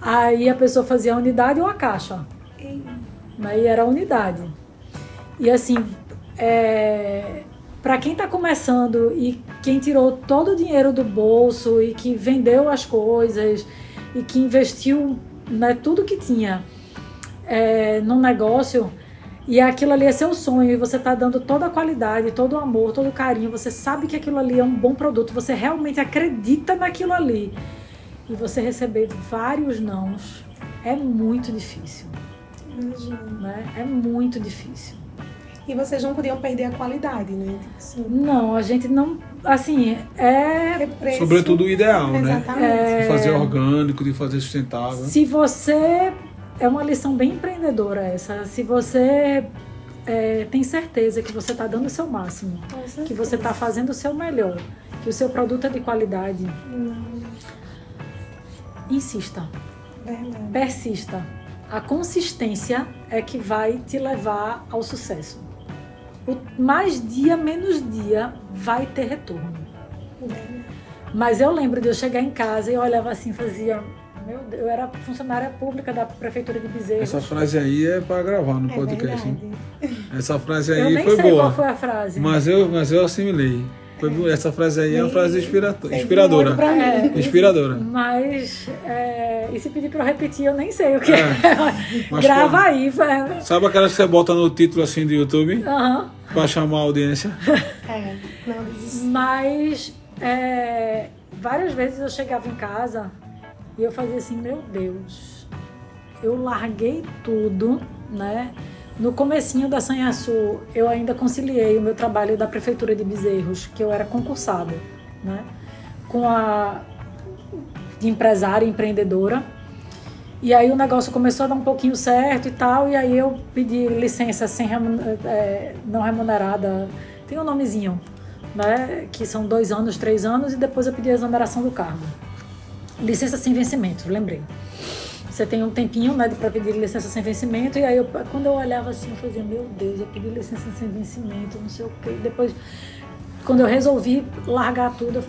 Aí a pessoa fazia a unidade ou a caixa. Aí era a unidade. E assim, é, para quem está começando e quem tirou todo o dinheiro do bolso e que vendeu as coisas e que investiu né, tudo que tinha é, num negócio e aquilo ali é seu sonho e você está dando toda a qualidade, todo o amor, todo o carinho, você sabe que aquilo ali é um bom produto, você realmente acredita naquilo ali e você receber vários nãos é muito difícil. Né? É muito difícil. E vocês não podiam perder a qualidade, né? Assim. Não, a gente não. Assim, é. Preço... Sobretudo o ideal, né? Exatamente. né? É... De fazer orgânico, de fazer sustentável. Se você. É uma lição bem empreendedora essa. Se você é, tem certeza que você está dando o seu máximo, que você está fazendo o seu melhor, que o seu produto é de qualidade. Não insista. Verdade. Persista. A consistência é que vai te levar ao sucesso. O mais dia, menos dia, vai ter retorno. Verdade. Mas eu lembro de eu chegar em casa e eu olhava assim, fazia, Meu Deus, eu era funcionária pública da prefeitura de Bezerra. Essa frase aí é para gravar no É podcast. Essa frase eu aí nem foi sei boa. qual foi a frase. Mas eu, mas eu assimilei. Foi. Essa frase aí é uma frase inspiradora. pra mim. É. Inspiradora. Mas, é, e se pedir pra eu repetir, eu nem sei o que é. Mas, Grava pô, aí. vai- Sabe aquelas que você bota no título assim do YouTube Aham. pra chamar a audiência? É, não. Mas é, várias vezes eu chegava em casa e eu fazia assim, meu Deus, eu larguei tudo, né? No comecinho da Sanhaçu, eu ainda conciliei o meu trabalho da prefeitura de Bezerros, que eu era concursada, né? Com a de empresária, empreendedora. E aí o negócio começou a dar um pouquinho certo e tal, e aí eu pedi licença sem remun- é, não remunerada, tem um nomezinho, né? Que são dois anos, três anos, e depois eu pedi a exoneração do cargo. Licença sem vencimento, lembrei. Você tem um tempinho, né, para pedir licença sem vencimento, e aí eu, quando eu olhava assim, eu fazia, meu Deus, eu pedi licença sem vencimento, não sei o quê. Depois, quando eu resolvi largar tudo,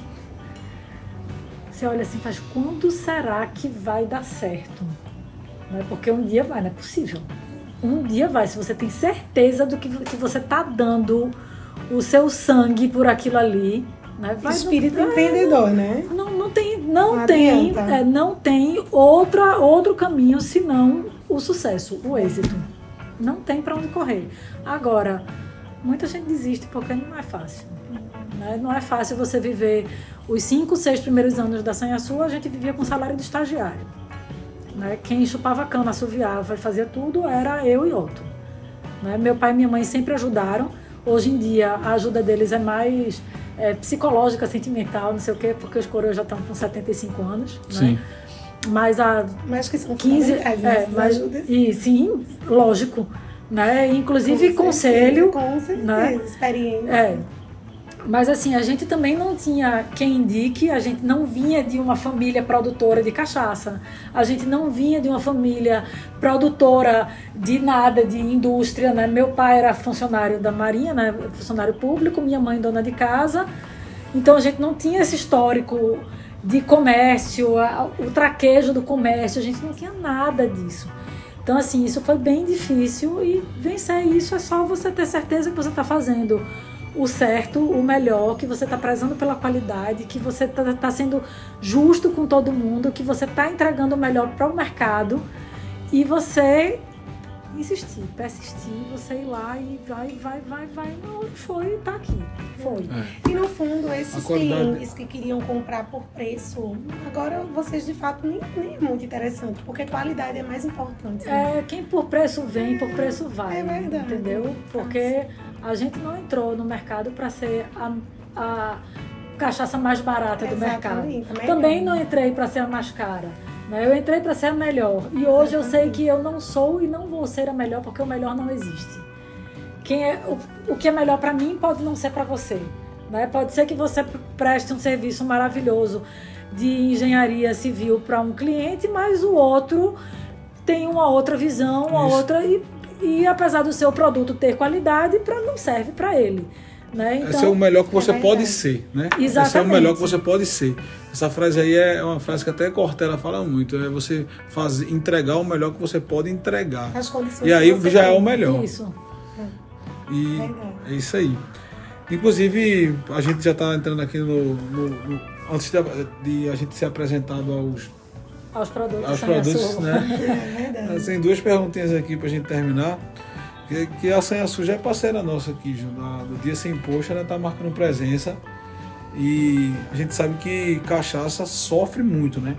você olha assim, faz quando será que vai dar certo? Né? Porque um dia vai, não é possível. Um dia vai, se você tem certeza do que, que você tá dando o seu sangue por aquilo ali, né? Vai, Espírito não, empreendedor, né? não, não tem, não, Não tem, é, não tem outra, outro caminho senão o sucesso, o êxito. Não tem para onde correr. Agora, muita gente desiste porque não é fácil. né? Não é fácil você viver os cinco, seis primeiros anos da Sanhaçu, a gente vivia com salário de estagiário. né? Quem chupava cana, assoviava e fazia tudo era eu e outro. né? Meu pai e minha mãe sempre ajudaram. Hoje em dia, a ajuda deles é mais é, psicológica, sentimental, não sei o quê, porque os coroas já estão com 75 anos. Sim. Né? Mas a Mas que são 15. fundamentais, né? É, mas, ajudas. e sim, lógico. Né? Inclusive Com conselho. certeza, Com certeza, né? experiência. É. Mas assim, a gente também não tinha quem indique, a gente não vinha de uma família produtora de cachaça, a gente não vinha de uma família produtora de nada, de indústria, né? Meu pai era funcionário da Marinha, né? funcionário público, minha mãe dona de casa, então a gente não tinha esse histórico de comércio, o traquejo do comércio, a gente não tinha nada disso. Então, assim, isso foi bem difícil e vencer isso é só você ter certeza que você está fazendo o certo, o melhor, que você está prezando pela qualidade, que você está sendo justo com todo mundo, que você está entregando o melhor para o mercado e você insistir, persistir, você ir lá e vai, vai, vai, vai. Não, foi, tá aqui. Foi. E no fundo, esses clientes que queriam comprar por preço, agora vocês de fato nem, nem é muito interessante, porque qualidade é mais importante. né? É, quem por preço vem, por preço vai. É verdade. Entendeu? Porque a gente não entrou no mercado para ser a, a cachaça mais barata do mercado. Exatamente. Também não entrei para ser a mais cara. né? Eu entrei para ser a melhor. E hoje eu sei que eu não sou e não vou ser a melhor, porque o melhor não existe. Quem é, o, o que é melhor para mim pode não ser para você. Né? Pode ser que você preste um serviço maravilhoso de engenharia civil para um cliente, mas o outro tem uma outra visão, uma Isso. outra e, e apesar do seu produto ter qualidade, pra, não serve para ele. Né? Então, Esse é o melhor que você é pode ser, né? Esse é o Exatamente. melhor que você pode ser. Essa frase aí é uma frase que até Cortella fala muito, é você fazer, entregar o melhor que você pode entregar. As condições E aí já é o melhor. Isso. E Verdade. é isso aí. Inclusive, a gente já está entrando aqui no. no- no- antes de, de a gente ser apresentado aos, Aos produtos. aos produtos, né? É verdade. Tem duas perguntinhas aqui para a gente terminar. Que, que a Sanhaçu já é parceira nossa aqui, Ju, da- do Dia Sem Poxa, ela está marcando presença. E a gente sabe que cachaça sofre muito, né?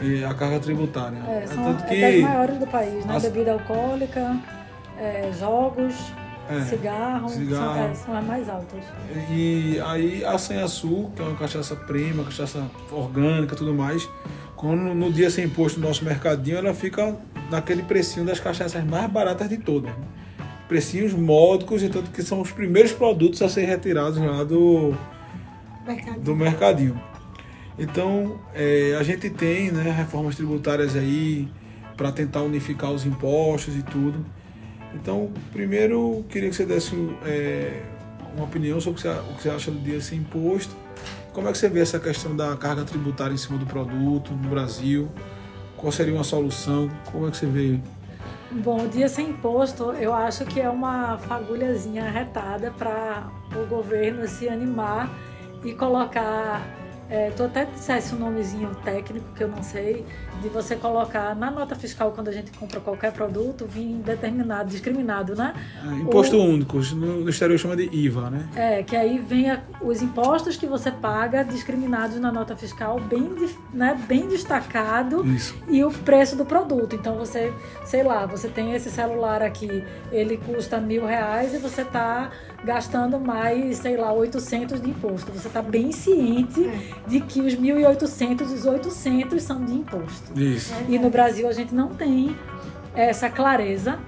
E a carga tributária. É, são tanto é que. das maiores do país, né? As- Bebida alcoólica, é, jogos, É, cigarro, cigarro. São, é, são as mais altas. E aí a Sanhaçu, que é uma cachaça prima, cachaça orgânica e tudo mais, quando no dia sem imposto no nosso mercadinho, ela fica naquele precinho das cachaças mais baratas de todas. né? Precinhos módicos, e tanto que são os primeiros produtos a serem retirados lá do, Mercado. do mercadinho. Então, é, a gente tem né, reformas tributárias aí para tentar unificar os impostos e tudo. Então, primeiro, queria que você desse é, uma opinião sobre o que você acha do dia sem imposto. Como é que você vê essa questão da carga tributária em cima do produto no Brasil? Qual seria uma solução? Como é que você vê? Bom, o dia sem imposto, eu acho que é uma fagulhazinha retada para o governo se animar e colocar é, tu até dissesse um nomezinho técnico que eu não sei, de você colocar na nota fiscal quando a gente compra qualquer produto, vir determinado, discriminado, né? É, imposto único, no, exterior chama de IVA, né? É, que aí venha os impostos que você paga discriminados na nota fiscal, bem, né, bem destacado, Isso. e o preço do produto. Então você, sei lá, você tem esse celular aqui, ele custa mil reais e você está gastando mais, sei lá, 800 de imposto. Você está bem ciente é. de que os 1.800, os 800 são de imposto. Isso. E no Brasil a gente não tem essa clareza,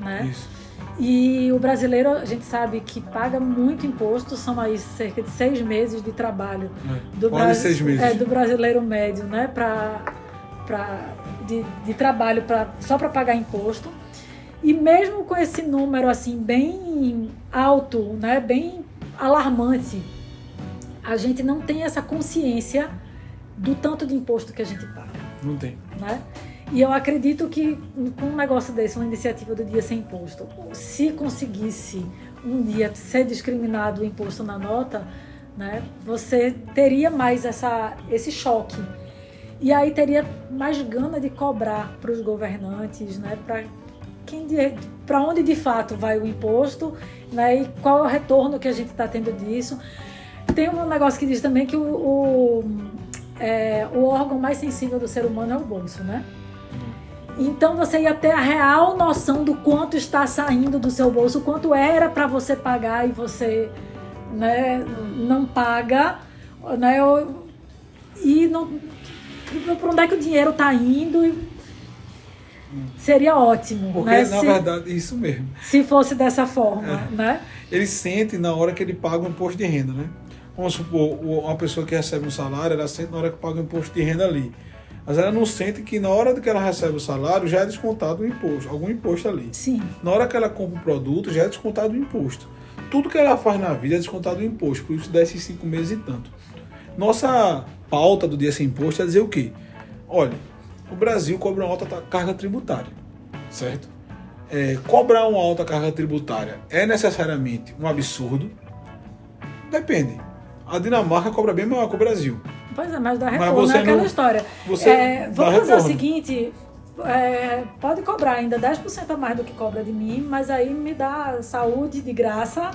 né? Isso. E o brasileiro, a gente sabe que paga muito imposto, são aí cerca de seis meses de trabalho é. do, seis meses. É, do brasileiro médio, né? Pra, pra, de, de trabalho pra, só para pagar imposto. E mesmo com esse número assim bem alto, né, bem alarmante, a gente não tem essa consciência do tanto de imposto que a gente paga. Não tem. Né? E eu acredito que com um negócio desse, uma iniciativa do Dia Sem Imposto, se conseguisse um dia ser discriminado o imposto na nota, né, você teria mais essa, esse choque. E aí teria mais gana de cobrar para os governantes, né, para para onde de fato vai o imposto né, e qual é o retorno que a gente está tendo disso. Tem um negócio que diz também que o, o, é, o órgão mais sensível do ser humano é o bolso, né? Então você ia ter a real noção do quanto está saindo do seu bolso, quanto era para você pagar e você né, não paga, né? E não, para onde é que o dinheiro está indo? Seria ótimo. Porque, né? na se, verdade, isso mesmo. Se fosse dessa forma, é. né? Ele sente na hora que ele paga o imposto de renda, né? Vamos supor, uma pessoa que recebe um salário, ela sente na hora que paga o imposto de renda ali. Mas ela não sente que na hora que ela recebe o salário já é descontado o imposto, algum imposto ali. Sim. Na hora que ela compra o produto, já é descontado o imposto. Tudo que ela faz na vida é descontado o imposto, por isso dá esses cinco meses e tanto. Nossa pauta do dia sem imposto é dizer o quê? Olha, o Brasil cobra uma alta carga tributária, certo? É, cobrar uma alta carga tributária é necessariamente um absurdo? Depende. A Dinamarca cobra bem maior que o Brasil. Pois é, mas dá retorno, mas você é aquela não, história. Você é, vamos fazer retorno. o seguinte, é, pode cobrar ainda 10% a mais do que cobra de mim, mas aí me dá saúde de graça.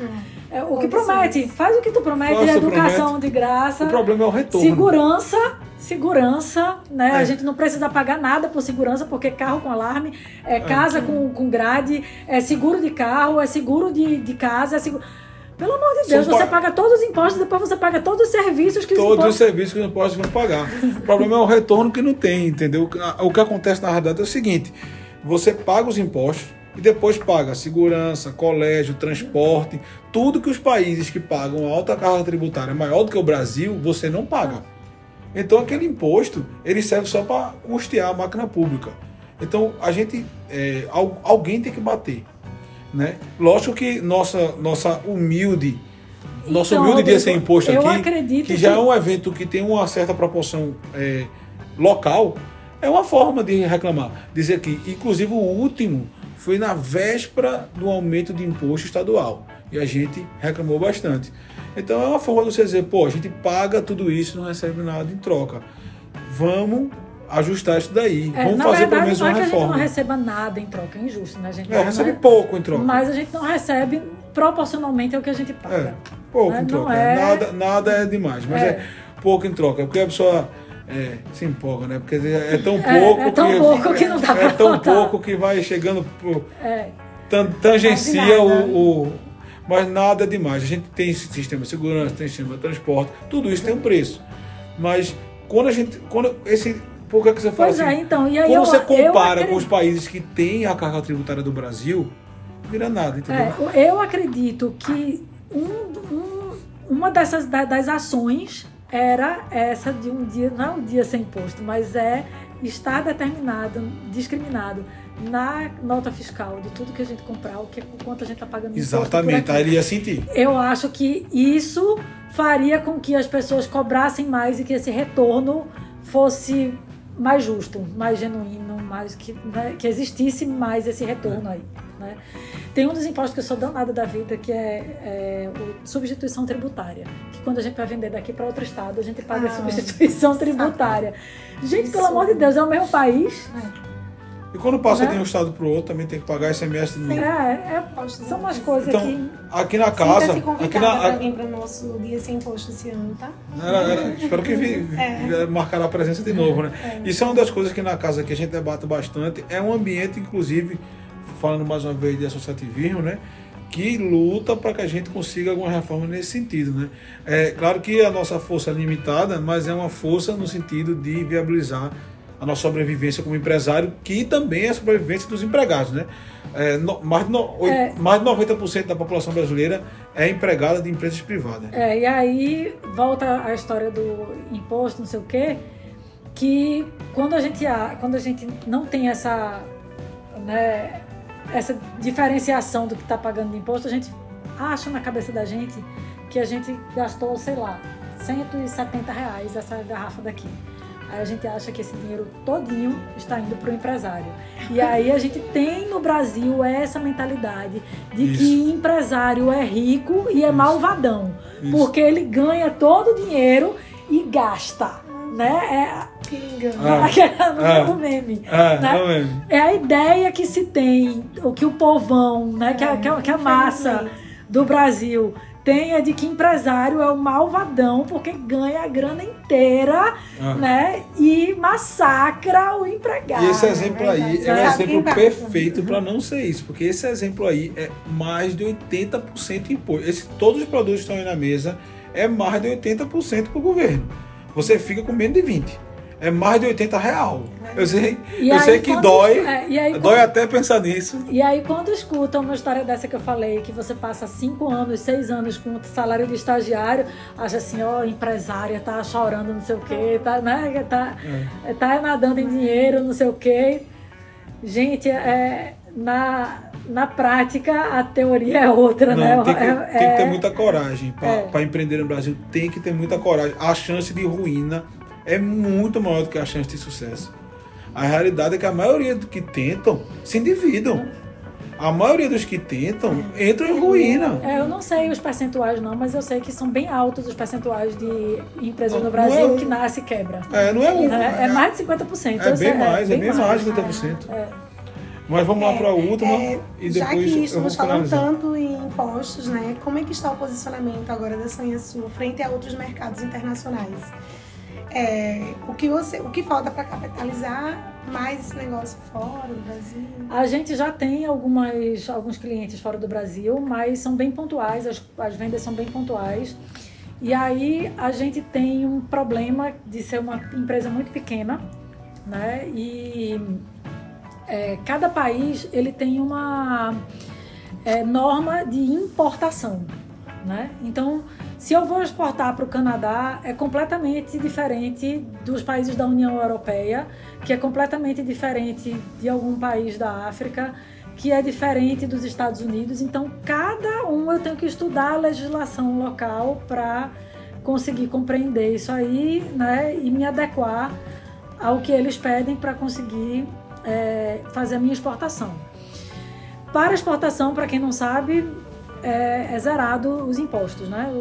É, é o que promete, faz o que tu promete, educação promete. de graça. O problema é o retorno. Segurança, segurança, né? É. A gente não precisa pagar nada por segurança, porque carro com alarme, é, é. casa com, com grade, é seguro de carro, é seguro de, de casa, é seguro. Pelo amor de Deus, São você paga todos os impostos, depois você paga todos os serviços que os Todos impostos... os serviços que os impostos vão pagar. o problema é o retorno que não tem, entendeu? O que acontece na realidade é o seguinte: você paga os impostos e depois paga segurança, colégio, transporte, tudo que os países que pagam alta carga tributária maior do que o Brasil, você não paga. Então aquele imposto ele serve só para custear a máquina pública. Então a gente, é, alguém tem que bater. Né? Lógico que nossa, nossa humilde, nosso então, humilde dia sem imposto aqui, que já que... é um evento que tem uma certa proporção é, local, é uma forma de reclamar. Dizer que, inclusive, o último foi na véspera do aumento de imposto estadual. E a gente reclamou bastante. Então é uma forma de você dizer, pô, a gente paga tudo isso e não recebe nada em troca. Vamos ajustar isso daí. É, Vamos fazer verdade, pelo menos uma reforma. Não é que a gente não receba nada em troca, é injusto, né? A gente é, recebe pouco em troca. Mas a gente não recebe proporcionalmente ao que a gente paga. É, pouco né? em troca. É... Nada, nada é demais, mas é. é pouco em troca. Porque a pessoa é, se empolga, né? Porque é tão é, pouco, é, tão que, pouco que não dá É tão pouco que vai chegando pro, tangencia o, o, Mas nada é demais. A gente tem sistema de segurança, tem sistema de transporte, tudo isso tem um preço. Mas quando a gente. Quando esse por que, que você fala pois assim? É, então, e aí quando eu, você compara com os países que têm a carga tributária do Brasil, vira nada, entendeu? É, eu acredito que um, um, uma dessas das ações era essa de um dia, não é um dia sem imposto, mas é estar determinado, discriminado na nota fiscal de tudo que a gente comprar, o que quanto a gente está pagando. Exatamente, aí ele ia sentir. Eu acho que isso faria com que as pessoas cobrassem mais e que esse retorno fosse mais justo, mais genuíno, mais que, né, que existisse mais esse retorno aí. Né? Tem um dos impostos que eu sou danada da vida, que é, é o substituição tributária. Que quando a gente vai vender daqui para outro estado, a gente paga ah, substituição tributária. Gente, Isso. pelo amor de Deus, é o mesmo país. É. E quando passa né? de um estado para o outro, também tem que pagar SMS de novo. É, é, são umas coisas então, que... aqui na casa... aqui na para vir para o nosso dia sem imposto esse ano, tá? Era, era, espero que vi, é. marcar a presença de novo, né? É. Isso é uma das coisas que na casa que a gente debate bastante. É um ambiente, inclusive, falando mais uma vez de associativismo, né? que luta para que a gente consiga alguma reforma nesse sentido. Né? É claro que a nossa força é limitada, mas é uma força no sentido de viabilizar a nossa sobrevivência como empresário, que também é a sobrevivência dos empregados. Né? É, no, mais, de no, é. mais de 90% da população brasileira é empregada de empresas privadas. É, e aí volta a história do imposto, não sei o quê, que quando a gente, quando a gente não tem essa, né, essa diferenciação do que está pagando de imposto, a gente acha na cabeça da gente que a gente gastou, sei lá, 170 reais essa garrafa daqui. Aí a gente acha que esse dinheiro todinho está indo para o empresário. E aí a gente tem no Brasil essa mentalidade de Isso. que empresário é rico e é Isso. malvadão. Isso. Porque ele ganha todo o dinheiro e gasta. Né? É, ah, ah, no meme, ah, né? é a ideia que se tem, o que o povão, né? que, a, que, a, que a massa do Brasil tem de que empresário é o malvadão porque ganha a grana inteira, ah. né? E massacra o empregado. E esse exemplo né? aí é um exemplo perfeito para não ser isso, porque esse exemplo aí é mais de 80% imposto. Esse, todos os produtos que estão aí na mesa é mais de 80% para o governo. Você fica com menos de 20 é mais de 80 real. Eu sei, eu aí, sei que quando, dói, é, aí, dói quando, até pensar nisso. E aí quando escutam uma história dessa que eu falei, que você passa 5 anos, 6 anos com salário de estagiário, acha assim, ó, oh, empresária tá chorando, não sei o quê, tá, né, tá, é. tá nadando em dinheiro, não sei o quê. Gente, é, na, na prática a teoria é outra, não, né? Tem que, é, tem que ter é. muita coragem. Para é. empreender no Brasil, tem que ter muita coragem. A chance de ruína é muito maior do que a chance de sucesso. A realidade é que a maioria dos que tentam se endividam. A maioria dos que tentam entram em ruína. É, eu não sei os percentuais não, mas eu sei que são bem altos os percentuais de empresas no Brasil é, que nasce e quebra. É, não é um. É, é mais de 50%. É bem mais, é bem, mais de 50%. É. Mas vamos lá para a última é, e depois Já que estamos falando tanto em impostos, né? Como é que está o posicionamento agora da Sanha Sul frente a outros mercados internacionais? É, o que você, o que falta para capitalizar mais esse negócio fora do Brasil? A gente já tem algumas, alguns clientes fora do Brasil, mas são bem pontuais, as, as vendas são bem pontuais. E aí a gente tem um problema de ser uma empresa muito pequena, né? E é, cada país ele tem uma é, norma de importação, né? Então se eu vou exportar para o Canadá, é completamente diferente dos países da União Europeia, que é completamente diferente de algum país da África, que é diferente dos Estados Unidos. Então, cada um eu tenho que estudar a legislação local para conseguir compreender isso aí né, e me adequar ao que eles pedem para conseguir é, fazer a minha exportação. Para exportação, para quem não sabe, é, é, zerado os impostos, né?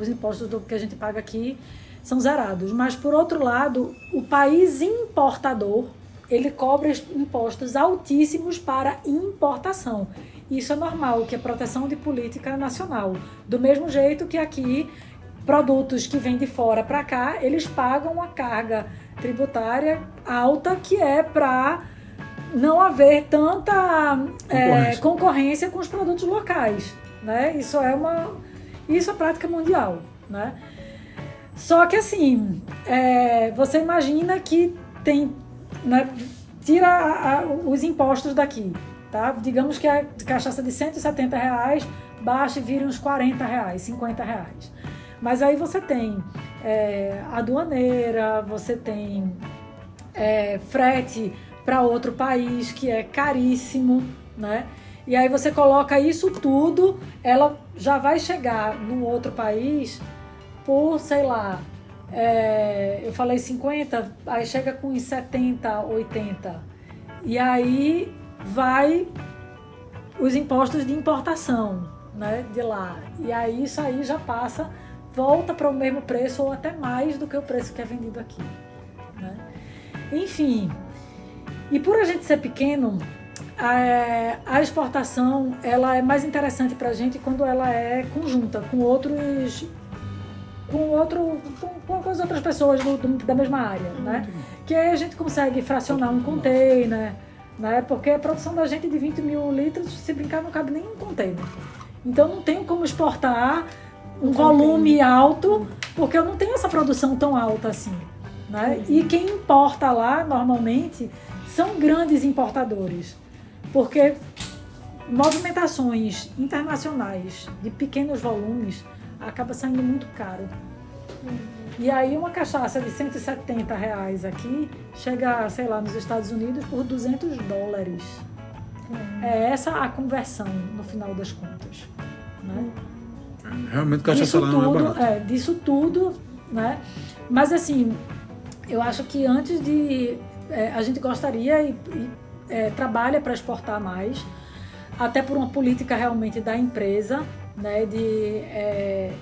Os impostos do que a gente paga aqui são zerados. Mas, por outro lado, o país importador, ele cobra impostos altíssimos para importação. Isso é normal, que é proteção de política nacional. Do mesmo jeito que aqui, produtos que vêm de fora para cá, eles pagam uma carga tributária alta que é para não haver tanta concorrência. É, concorrência com os produtos locais. Né? Isso é uma isso é prática mundial, né? Só que assim, é, você imagina que tem, né, tira a, a, os impostos daqui, tá? Digamos que a cachaça de 170 reais baixa e vira uns 40 reais, 50 reais. Mas aí você tem é, aduaneira, você tem é, frete para outro país que é caríssimo, né? E aí você coloca isso tudo, ela já vai chegar num outro país por, sei lá, é, eu falei 50, aí chega com uns 70, 80. E aí vai os impostos de importação né, de lá. E aí isso aí já passa, volta para o mesmo preço ou até mais do que o preço que é vendido aqui. Né? Enfim, e por a gente ser pequeno, a, a exportação ela é mais interessante para a gente quando ela é conjunta com outros com outro com, com as outras pessoas do, do, da mesma área, né? Que aí a gente consegue fracionar um container, né? Porque a produção da gente de 20 mil litros, se brincar, não cabe nem um container. Então não tenho como exportar um volume alto, porque eu não tenho essa produção tão alta assim. Né? E quem importa lá, normalmente, são grandes importadores. Porque movimentações internacionais de pequenos volumes acaba saindo muito caro. E aí uma cachaça de 170 reais aqui chega, sei lá, nos Estados Unidos por 200 dólares. É essa a conversão no final das contas. Né? Realmente cachaça lá não é barato. É, disso tudo, né? Mas assim, eu acho que antes de... É, a gente gostaria e, e é, trabalha para exportar mais, até por uma política realmente da empresa, né? De... É,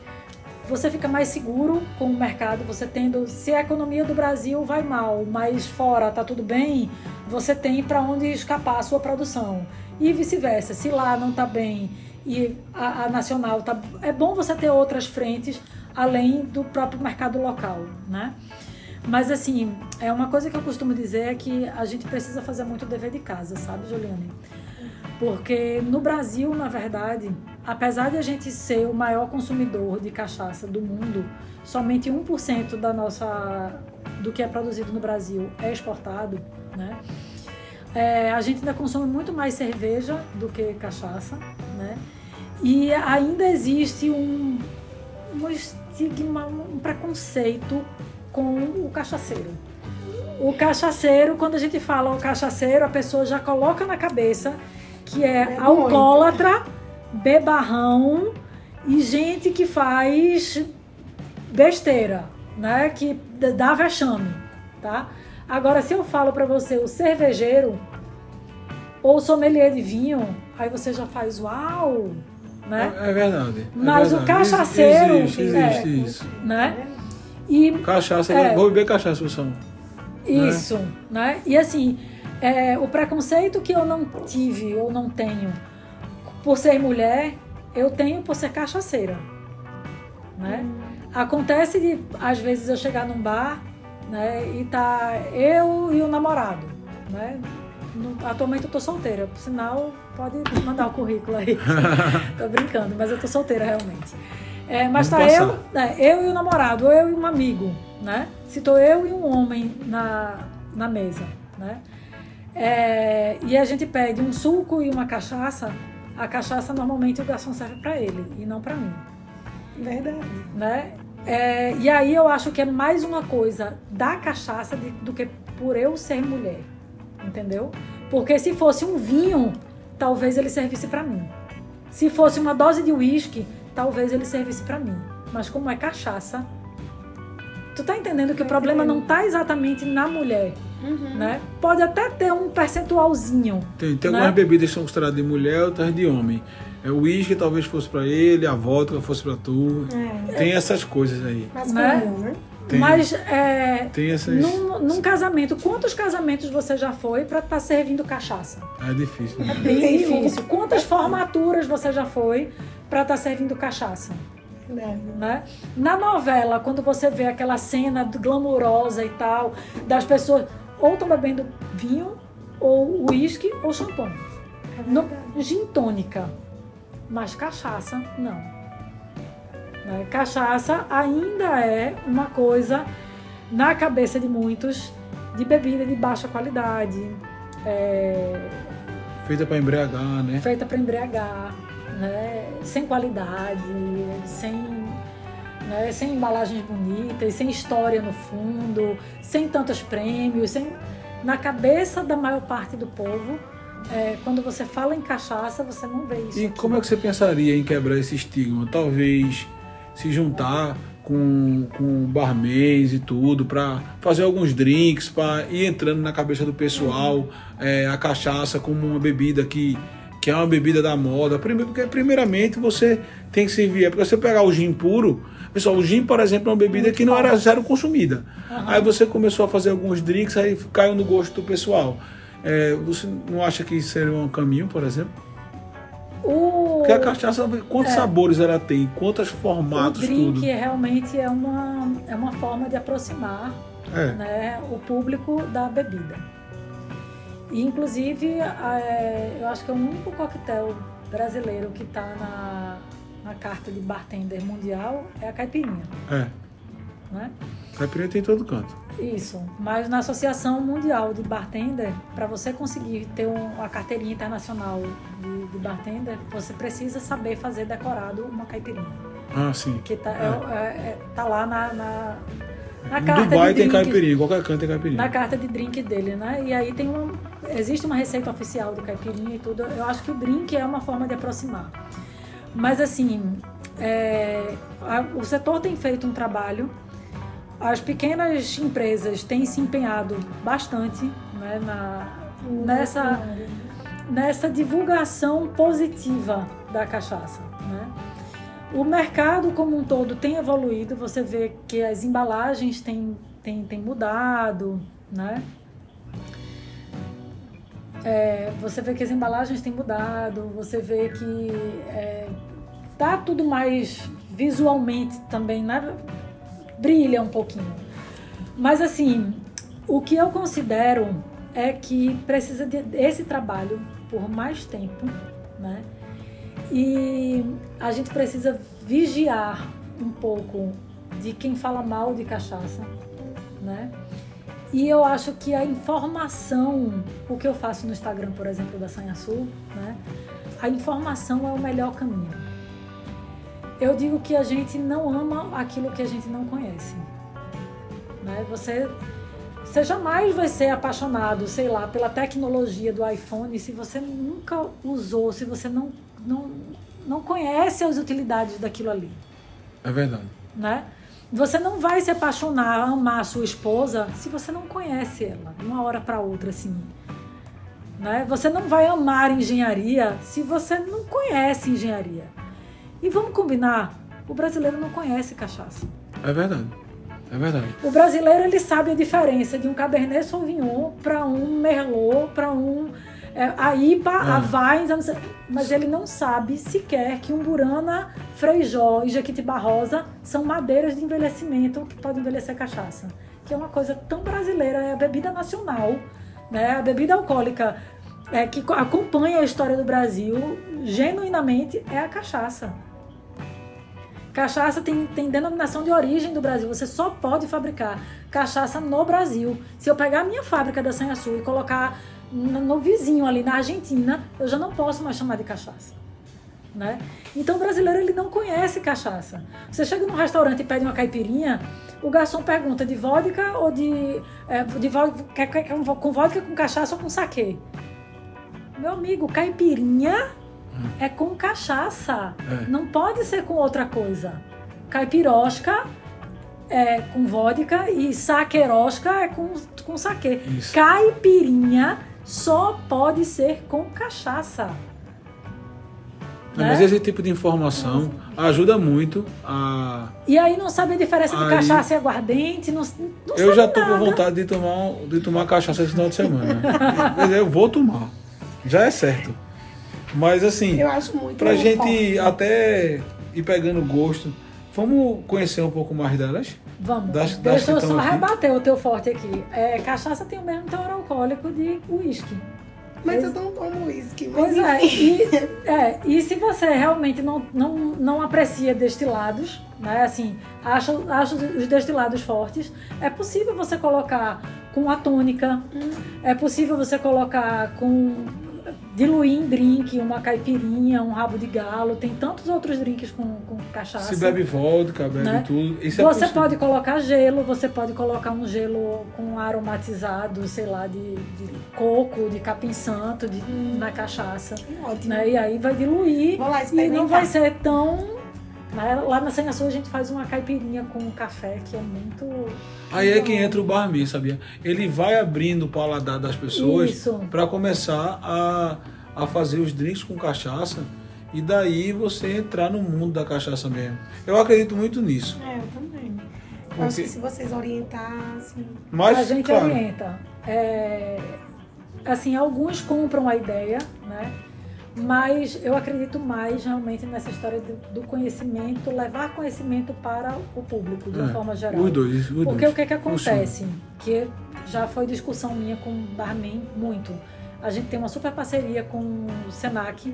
você fica mais seguro com o mercado, você tendo, se a economia do Brasil vai mal, mas fora tá tudo bem, você tem para onde escapar a sua produção. E vice-versa, se lá não tá bem e a, a, nacional tá, é bom você ter outras frentes além do próprio mercado local, né? Mas assim, é uma coisa que eu costumo dizer é que a gente precisa fazer muito dever de casa, sabe, Juliane? Porque no Brasil, na verdade, apesar de a gente ser o maior consumidor de cachaça do mundo, somente 1% da nossa do que é produzido no Brasil é exportado, né? É, a gente ainda consome muito mais cerveja do que cachaça, né? E ainda existe um, um estigma, um preconceito com o cachaceiro. O cachaceiro, quando a gente fala o cachaceiro, a pessoa já coloca na cabeça que é, é alcoólatra, bebarrão e gente que faz besteira, né? Que dá vexame, tá? Agora, se eu falo para você o cervejeiro ou sommelier de vinho, aí você já faz uau, né? É, é verdade. É Mas verdade. o cachaceiro, existe, existe é, isso. né? E Cachaça, É. vou beber cachaça, pessoal. Isso, né? E assim, é, o preconceito que eu não tive ou não tenho por ser mulher, eu tenho por ser cachaceira, né? Acontece de, às vezes, eu chegar num bar, né, e tá eu e o namorado, né? No- atualmente eu tô solteira, por sinal, pode mandar o currículo aí. tô brincando, mas eu tô solteira realmente. É, mas tá eu, é, eu e o namorado, ou eu e um amigo, né? Se tô eu e um homem na, na mesa, né? É, e a gente pede um suco e uma cachaça, a cachaça normalmente o garçom serve para ele e não para mim, Verdade. né? É, e aí eu acho que é mais uma coisa da cachaça de- do que por eu ser mulher, entendeu? Porque se fosse um vinho, talvez ele servisse para mim. Se fosse uma dose de uísque, talvez ele servisse para mim. Mas como é cachaça, tu tá entendendo que o problema não tá exatamente na mulher, Uhum. né? Pode até ter um percentualzinho, Tem, tem Né? algumas bebidas que são consideradas de mulher, outras de homem. É, o uísque talvez fosse pra ele, a vodka fosse pra tu. É, Tem essas coisas aí. mais Né? comum, né? Tem, mas é, tem essas. num, num casamento, quantos casamentos você já foi pra estar servindo cachaça? É difícil. Né? Bem Nenhum. difícil. Quantas formaturas você já foi pra estar servindo cachaça? Verdade. né? Na novela, quando você vê aquela cena glamurosa e tal, das pessoas ou estão bebendo vinho, ou uísque, ou champanhe. É No, gin tônica, mas cachaça, não. Né? Cachaça ainda é uma coisa, na cabeça de muitos, de bebida de baixa qualidade, é, Feita pra embriagar, né? feita para embriagar, né? sem qualidade, sem, né? sem embalagens bonitas, sem história no fundo, sem tantos prêmios, sem... na cabeça da maior parte do povo, é, quando você fala em cachaça, você não vê isso. E aqui. como é que você pensaria em quebrar esse estigma? Talvez se juntar com com, barmans e tudo, para fazer alguns drinks, para ir entrando na cabeça do pessoal, é, a cachaça como uma bebida que, que é uma bebida da moda. Primeiro, porque primeiramente você tem que servir, é porque você pegar o gin puro, pessoal, o gin, por exemplo, é uma bebida Muito que não era zero consumida. Aham. Aí você começou a fazer alguns drinks, aí caiu no gosto do pessoal. É, você não acha que isso seria um caminho, por exemplo? O, Porque a cachaça, quantos É. sabores ela tem, quantos o formatos, drink tudo. realmente é uma, é uma forma de aproximar É. né, o público da bebida. E, inclusive, é, eu acho que é o único coquetel brasileiro que está na, na carta de bartender mundial é a caipirinha, É. né? Caipirinha tem em todo canto. Isso, mas na Associação Mundial de Bartender, para você conseguir ter um- uma carteirinha internacional de, de bartender, você precisa saber fazer decorado uma caipirinha. Ah, sim. Que tá, é- é- é- tá lá na, na, na carta Dubai de tem drink, caipirinha, qualquer canto tem caipirinha. na carta de drink dele, né? E aí tem uma, existe uma receita oficial de caipirinha e tudo. Eu acho que o drink é uma forma de aproximar. Mas assim, é, a- o setor tem feito um trabalho. As pequenas empresas têm se empenhado bastante né, na, nessa, nessa divulgação positiva da cachaça. O mercado como um todo tem evoluído, você vê que as embalagens têm, têm, têm mudado, né? É, você vê que as embalagens têm mudado, você vê que é, tá tudo mais visualmente também, né? brilha um pouquinho. Mas assim, o que eu considero é que precisa de esse trabalho por mais tempo, né? E a gente precisa vigiar um pouco de quem fala mal de cachaça, né? E eu acho que a informação, o que eu faço no Instagram, por exemplo, da Sanha Sul, né? A informação é o melhor caminho. Eu digo que a gente não ama aquilo que a gente não conhece. Né? Você, você jamais vai ser apaixonado, sei lá, pela tecnologia do iPhone se você nunca usou, se você não, não, não conhece as utilidades daquilo ali É verdade. né? Você não vai se apaixonar, amar a sua esposa se você não conhece ela de uma hora para outra assim. Né? Você não vai amar engenharia se você não conhece engenharia. E vamos combinar, o brasileiro não conhece cachaça. É verdade. É verdade. O brasileiro ele sabe a diferença de um Cabernet Sauvignon para um Merlot, para um é, a IPA, a Ah. Vines, a não sei- mas ele não sabe sequer que um Burana, Freijó e Jequitibá Rosa são madeiras de envelhecimento que podem envelhecer cachaça. Que é uma coisa tão brasileira, é a bebida nacional, né? A bebida alcoólica é, que co- acompanha a história do Brasil, genuinamente, é a cachaça. Cachaça tem, tem denominação de origem do Brasil. Você só pode fabricar cachaça no Brasil. Se eu pegar a minha fábrica da Sanha Sul e colocar no, vizinho ali na Argentina, eu já não posso mais chamar de cachaça. Né? Então o brasileiro ele não conhece cachaça. Você chega num restaurante e pede uma caipirinha, o garçom pergunta de vodka ou de, é, de vodka, com vodka com cachaça ou com saquê. Meu amigo, caipirinha é com cachaça. É. Não pode ser com outra coisa. Caipirosca é com vodka e saquerosca é com, com saquê. Isso. Caipirinha só pode ser com cachaça. Não, Né? Mas esse tipo de informação ajuda muito a. E aí não sabe a diferença de Aí- cachaça e aguardente, não, não Eu sabe já tô nada. com vontade de tomar, de tomar cachaça esse final de semana. Mas eu vou tomar. Já é certo. Mas assim, Eu acho muito pra gente forte. até ir pegando gosto, vamos conhecer um pouco mais delas? Vamos, Das- das deixa eu só aqui. rebater o teu forte aqui. É, cachaça tem o mesmo teor alcoólico de uísque. Mas eu não tomo uísque. mas Pois é e, é, e se você realmente não, não, não aprecia destilados, né, assim, acha, acha os destilados fortes, é possível você colocar com a tônica, é possível você colocar com diluir em drink uma caipirinha, um rabo de galo, tem tantos outros drinks com, com cachaça. Se bebe vodka, bebe Né? tudo. Isso é Você possível. pode colocar gelo, você pode colocar um gelo com aromatizado, sei lá, de, de coco, de capim santo, de, na cachaça. Ótimo. Né? E aí vai diluir Vou lá e não vai ser tão Lá, lá na Senha Sul a gente faz uma caipirinha com café que é muito. Aí é que entra o barman, sabia? Ele vai abrindo o paladar das pessoas para começar a, a fazer os drinks com cachaça e daí você entrar no mundo da cachaça mesmo. Eu acredito muito nisso. É, eu também. Eu Porque- acho que se vocês orientassem. Mas, a gente claro, orienta. É, assim, alguns compram a ideia, né? Mas eu acredito mais realmente nessa história do, do conhecimento, levar conhecimento para o público, de uma É, forma geral. os dois, os Porque dois. o que que Funciona. acontece? Que já foi discussão minha com o Barman muito. A gente tem uma super parceria com o Senac.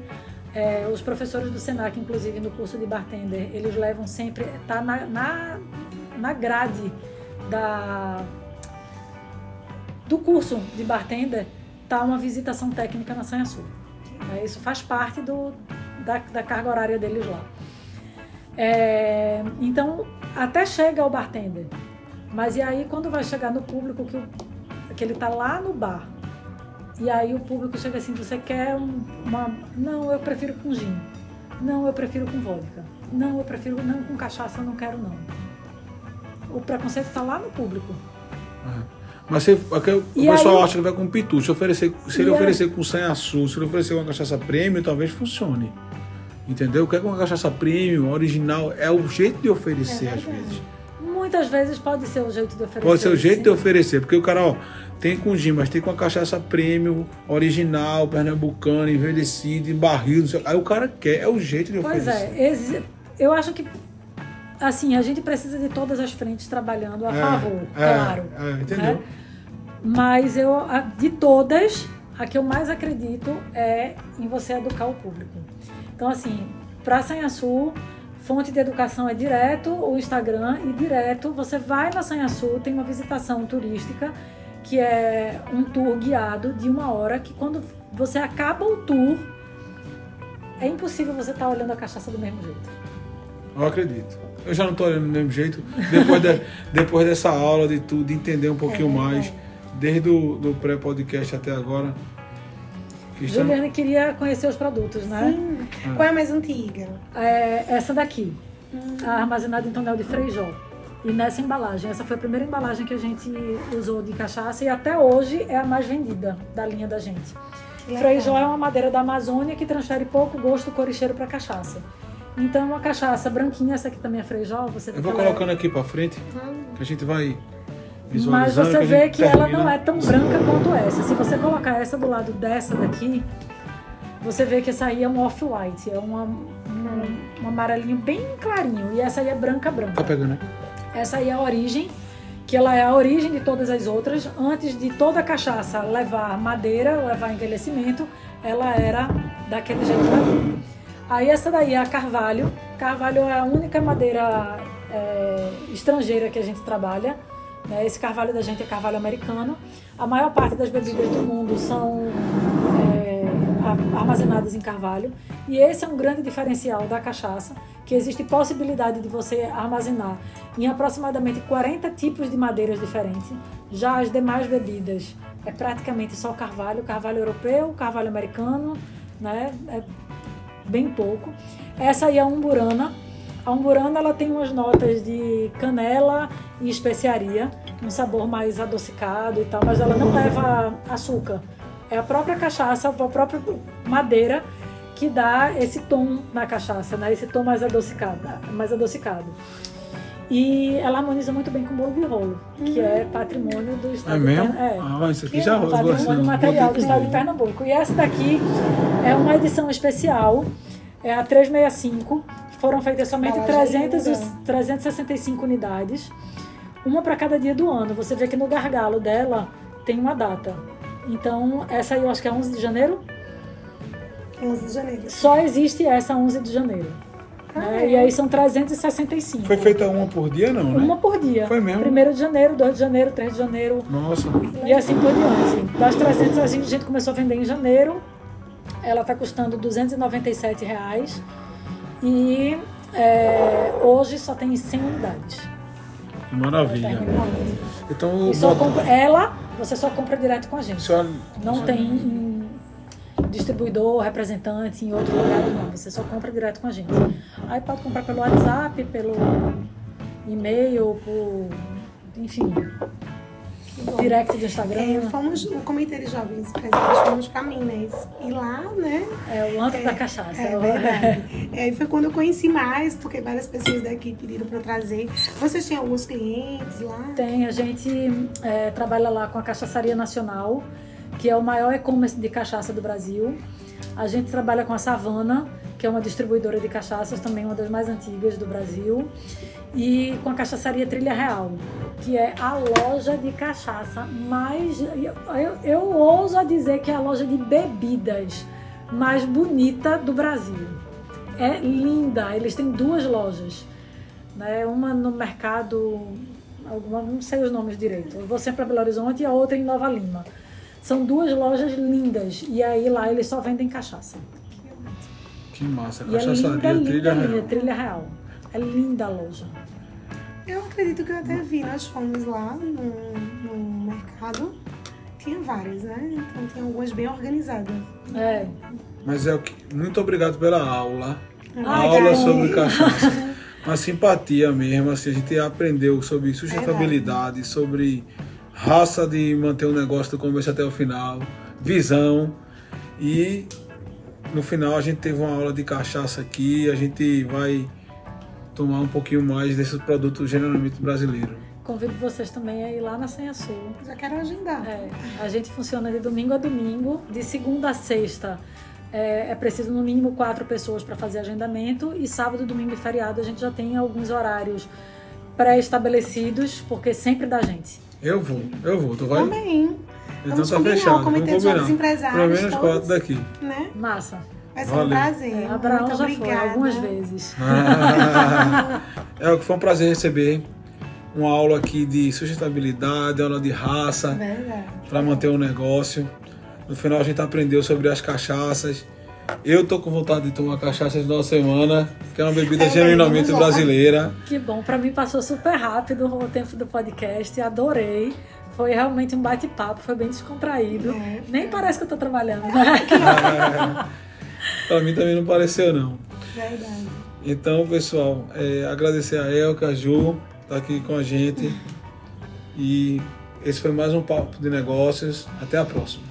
É, os professores do Senac, inclusive no curso de bartender, eles levam sempre, tá na, na, na grade da, do curso de bartender, tá uma visitação técnica na Sanha Sul. Né? Isso faz parte do, da, da carga horária deles lá. É, então, até chega ao bartender. Mas e aí, quando vai chegar no público, que, o- que ele tá lá no bar, e aí o público chega assim, você quer um- uma... Não, eu prefiro com gin. Não, eu prefiro com vodka. Não, eu prefiro... Não, com cachaça eu não quero, não. O preconceito tá lá no público. Mas você, aqui o E pessoal aí- acha que vai com pitu. Se, oferecer, se ele aí- oferecer com sanhaçu, se ele oferecer uma cachaça premium, talvez funcione. Entendeu? O que é uma cachaça premium, original, é o jeito de oferecer É às vezes. Muitas vezes pode ser o jeito de oferecer. Pode ser o jeito sim. de oferecer, porque o cara, ó, tem com gin, mas tem com a cachaça premium, original, pernambucana, envelhecida, em barril, não sei, aí o cara quer, é o jeito de Pois oferecer. é, exi- eu acho que assim, a gente precisa de todas as frentes trabalhando a É, favor, é, claro. é, entendeu? né? Mas eu, de todas, a que eu mais acredito é em você educar o público. Então, assim, para Sanhaçu, fonte de educação é direto o Instagram e direto você vai na Sanhaçu, tem uma visitação turística que é um tour guiado de uma hora que quando você acaba o tour é impossível você estar olhando a cachaça do mesmo jeito. Eu acredito. Eu já não tô olhando do mesmo jeito. Depois, de- depois dessa aula de tudo, de entender um pouquinho É, mais, é. desde o do pré-podcast até agora. que estamos- Juliane queria conhecer os produtos, né? Sim. Qual é a mais antiga? É essa daqui, a armazenada em tonel de Freijó. E nessa embalagem, essa foi a primeira embalagem que a gente usou de cachaça e até hoje é a mais vendida da linha da gente. Freijó é uma madeira da Amazônia que transfere pouco gosto cor e cheiro para cachaça. Então, uma cachaça branquinha, essa aqui também é Freijó, você Eu vou que ela é- colocando aqui pra frente, Hum, que a gente vai Mas você a vê que ela termina. não é tão branca quanto essa. Se você colocar essa do lado dessa daqui, você vê que essa aí é um off-white, é uma, um, um amarelinho bem clarinho. E essa aí é branca branca. Tá pegando, né? Essa aí é a origem, que ela é a origem de todas as outras. Antes de toda a cachaça levar madeira, levar envelhecimento, ela era daquele jeito dali. Aí essa daí é a carvalho. Carvalho é a única madeira é, estrangeira que a gente trabalha. né? Esse carvalho da gente é carvalho americano. A maior parte das bebidas do mundo são é, armazenadas em carvalho. E esse é um grande diferencial da cachaça, que existe possibilidade de você armazenar em aproximadamente 40 tipos de madeiras diferentes. Já as demais bebidas é praticamente só carvalho, carvalho europeu, carvalho americano, né? É bem pouco. Essa aí é a umburana. A umburana ela tem umas notas de canela e especiaria, um sabor mais adocicado e tal, mas ela não leva açúcar. É a própria cachaça, a própria madeira que dá esse tom na cachaça, né? Esse tom mais adocicado, mais adocicado. E ela harmoniza muito bem com o bolo de rolo, que é patrimônio do estado É de mesmo? Pernambuco. É. Ah, isso aqui já eu vou Patrimônio assim, material do estado de. Pernambuco. E essa daqui é uma edição especial, é a 365. Foram feitas somente Embalagem 300, e- linda. 365 unidades, uma para cada dia do ano. Você vê que no gargalo dela tem uma data. Então, essa aí eu acho que é 11 de janeiro. 11 de janeiro. Só existe essa 11 de janeiro. Né? E aí são 365. Foi feita uma por dia, não, né? Uma por dia. Foi mesmo? 1 de janeiro, 2 de janeiro, 3 de janeiro, Nossa. E assim por diante. Das 300 a gente, a começou a vender em janeiro. Ela está custando 297 reais. E é, hoje só tem 100 unidades. Que maravilha. Então, E só bota- compra, ela, você só compra direto com a gente. Senhora- Não tem em, distribuidor, representante em outro lugar, não. Você só compra direto com a gente. Aí pode comprar pelo WhatsApp, pelo e-mail, por. enfim. Direct do Instagram. É, fomos Comitê de Jovens Presentes, fomos para Minas. E lá, né? É o antro da cachaça. É verdade. Aí foi quando eu conheci mais, porque várias pessoas daqui pediram para trazer. Vocês têm alguns clientes lá? Tem, a gente é, trabalha lá com a Cachaçaria Nacional, que é o maior e-commerce de cachaça do Brasil. A gente trabalha com a Savana, que é uma distribuidora de cachaças, também uma das mais antigas do Brasil e com a cachaçaria Trilha Real, que é a loja de cachaça mais. Eu, eu, ouso dizer que é a loja de bebidas mais bonita do Brasil. É linda, eles têm duas lojas. Né? Uma no mercado, alguma, não sei os nomes direito. Eu vou sempre para Belo Horizonte e a outra em Nova Lima. São duas lojas lindas. E aí lá eles só vendem cachaça. Que massa, E é cachaçaria linda, linda, Trilha linda, Real. Trilha Real. É linda a loja. Eu acredito que eu até vi, nós fomos lá no, no mercado. Tinha várias, né? Então tinha algumas bem organizadas. É, Mas é o que. Muito obrigado pela aula. A Ai, aula Gabi. sobre cachaça. Uma simpatia mesmo, assim, a gente aprendeu sobre sustentabilidade, sobre raça de manter o negócio do começo até o final, visão. E no final a gente teve uma aula de cachaça aqui, a gente vai tomar um pouquinho mais desse produto generalmente brasileiro. convido vocês também a ir lá na Senha Sul. Já quero agendar. É, a gente funciona de domingo a domingo, de segunda a sexta. É, é preciso no mínimo quatro pessoas para fazer agendamento e sábado, domingo e feriado a gente já tem alguns horários pré-estabelecidos, porque sempre dá gente. Eu vou, eu vou, tu vai? Também. Então Vamos tá combinar, fechado, Comitê vamos de Jovens combinar. Empresários, Pelo menos quatro daqui. Né? Massa. Vai ser Valeu. um prazer. É, Abraão Muito já obrigada. foi algumas vezes. é o que foi um prazer receber uma aula aqui de sustentabilidade, aula de raça, para manter o negócio. No final a gente aprendeu sobre as cachaças. Eu tô com vontade de tomar cachaça de nossa semana, que é uma bebida É, genuinamente vamos lá. brasileira. Que bom, para mim passou super rápido o tempo do podcast, adorei. Foi realmente um bate-papo, foi bem descontraído. É, Nem parece que eu tô trabalhando, né? Para mim também não pareceu não. Verdade. Então, pessoal, é, agradecer a Elka, a Ju, tá aqui com a gente. E esse foi mais um papo de negócios. Até a próxima.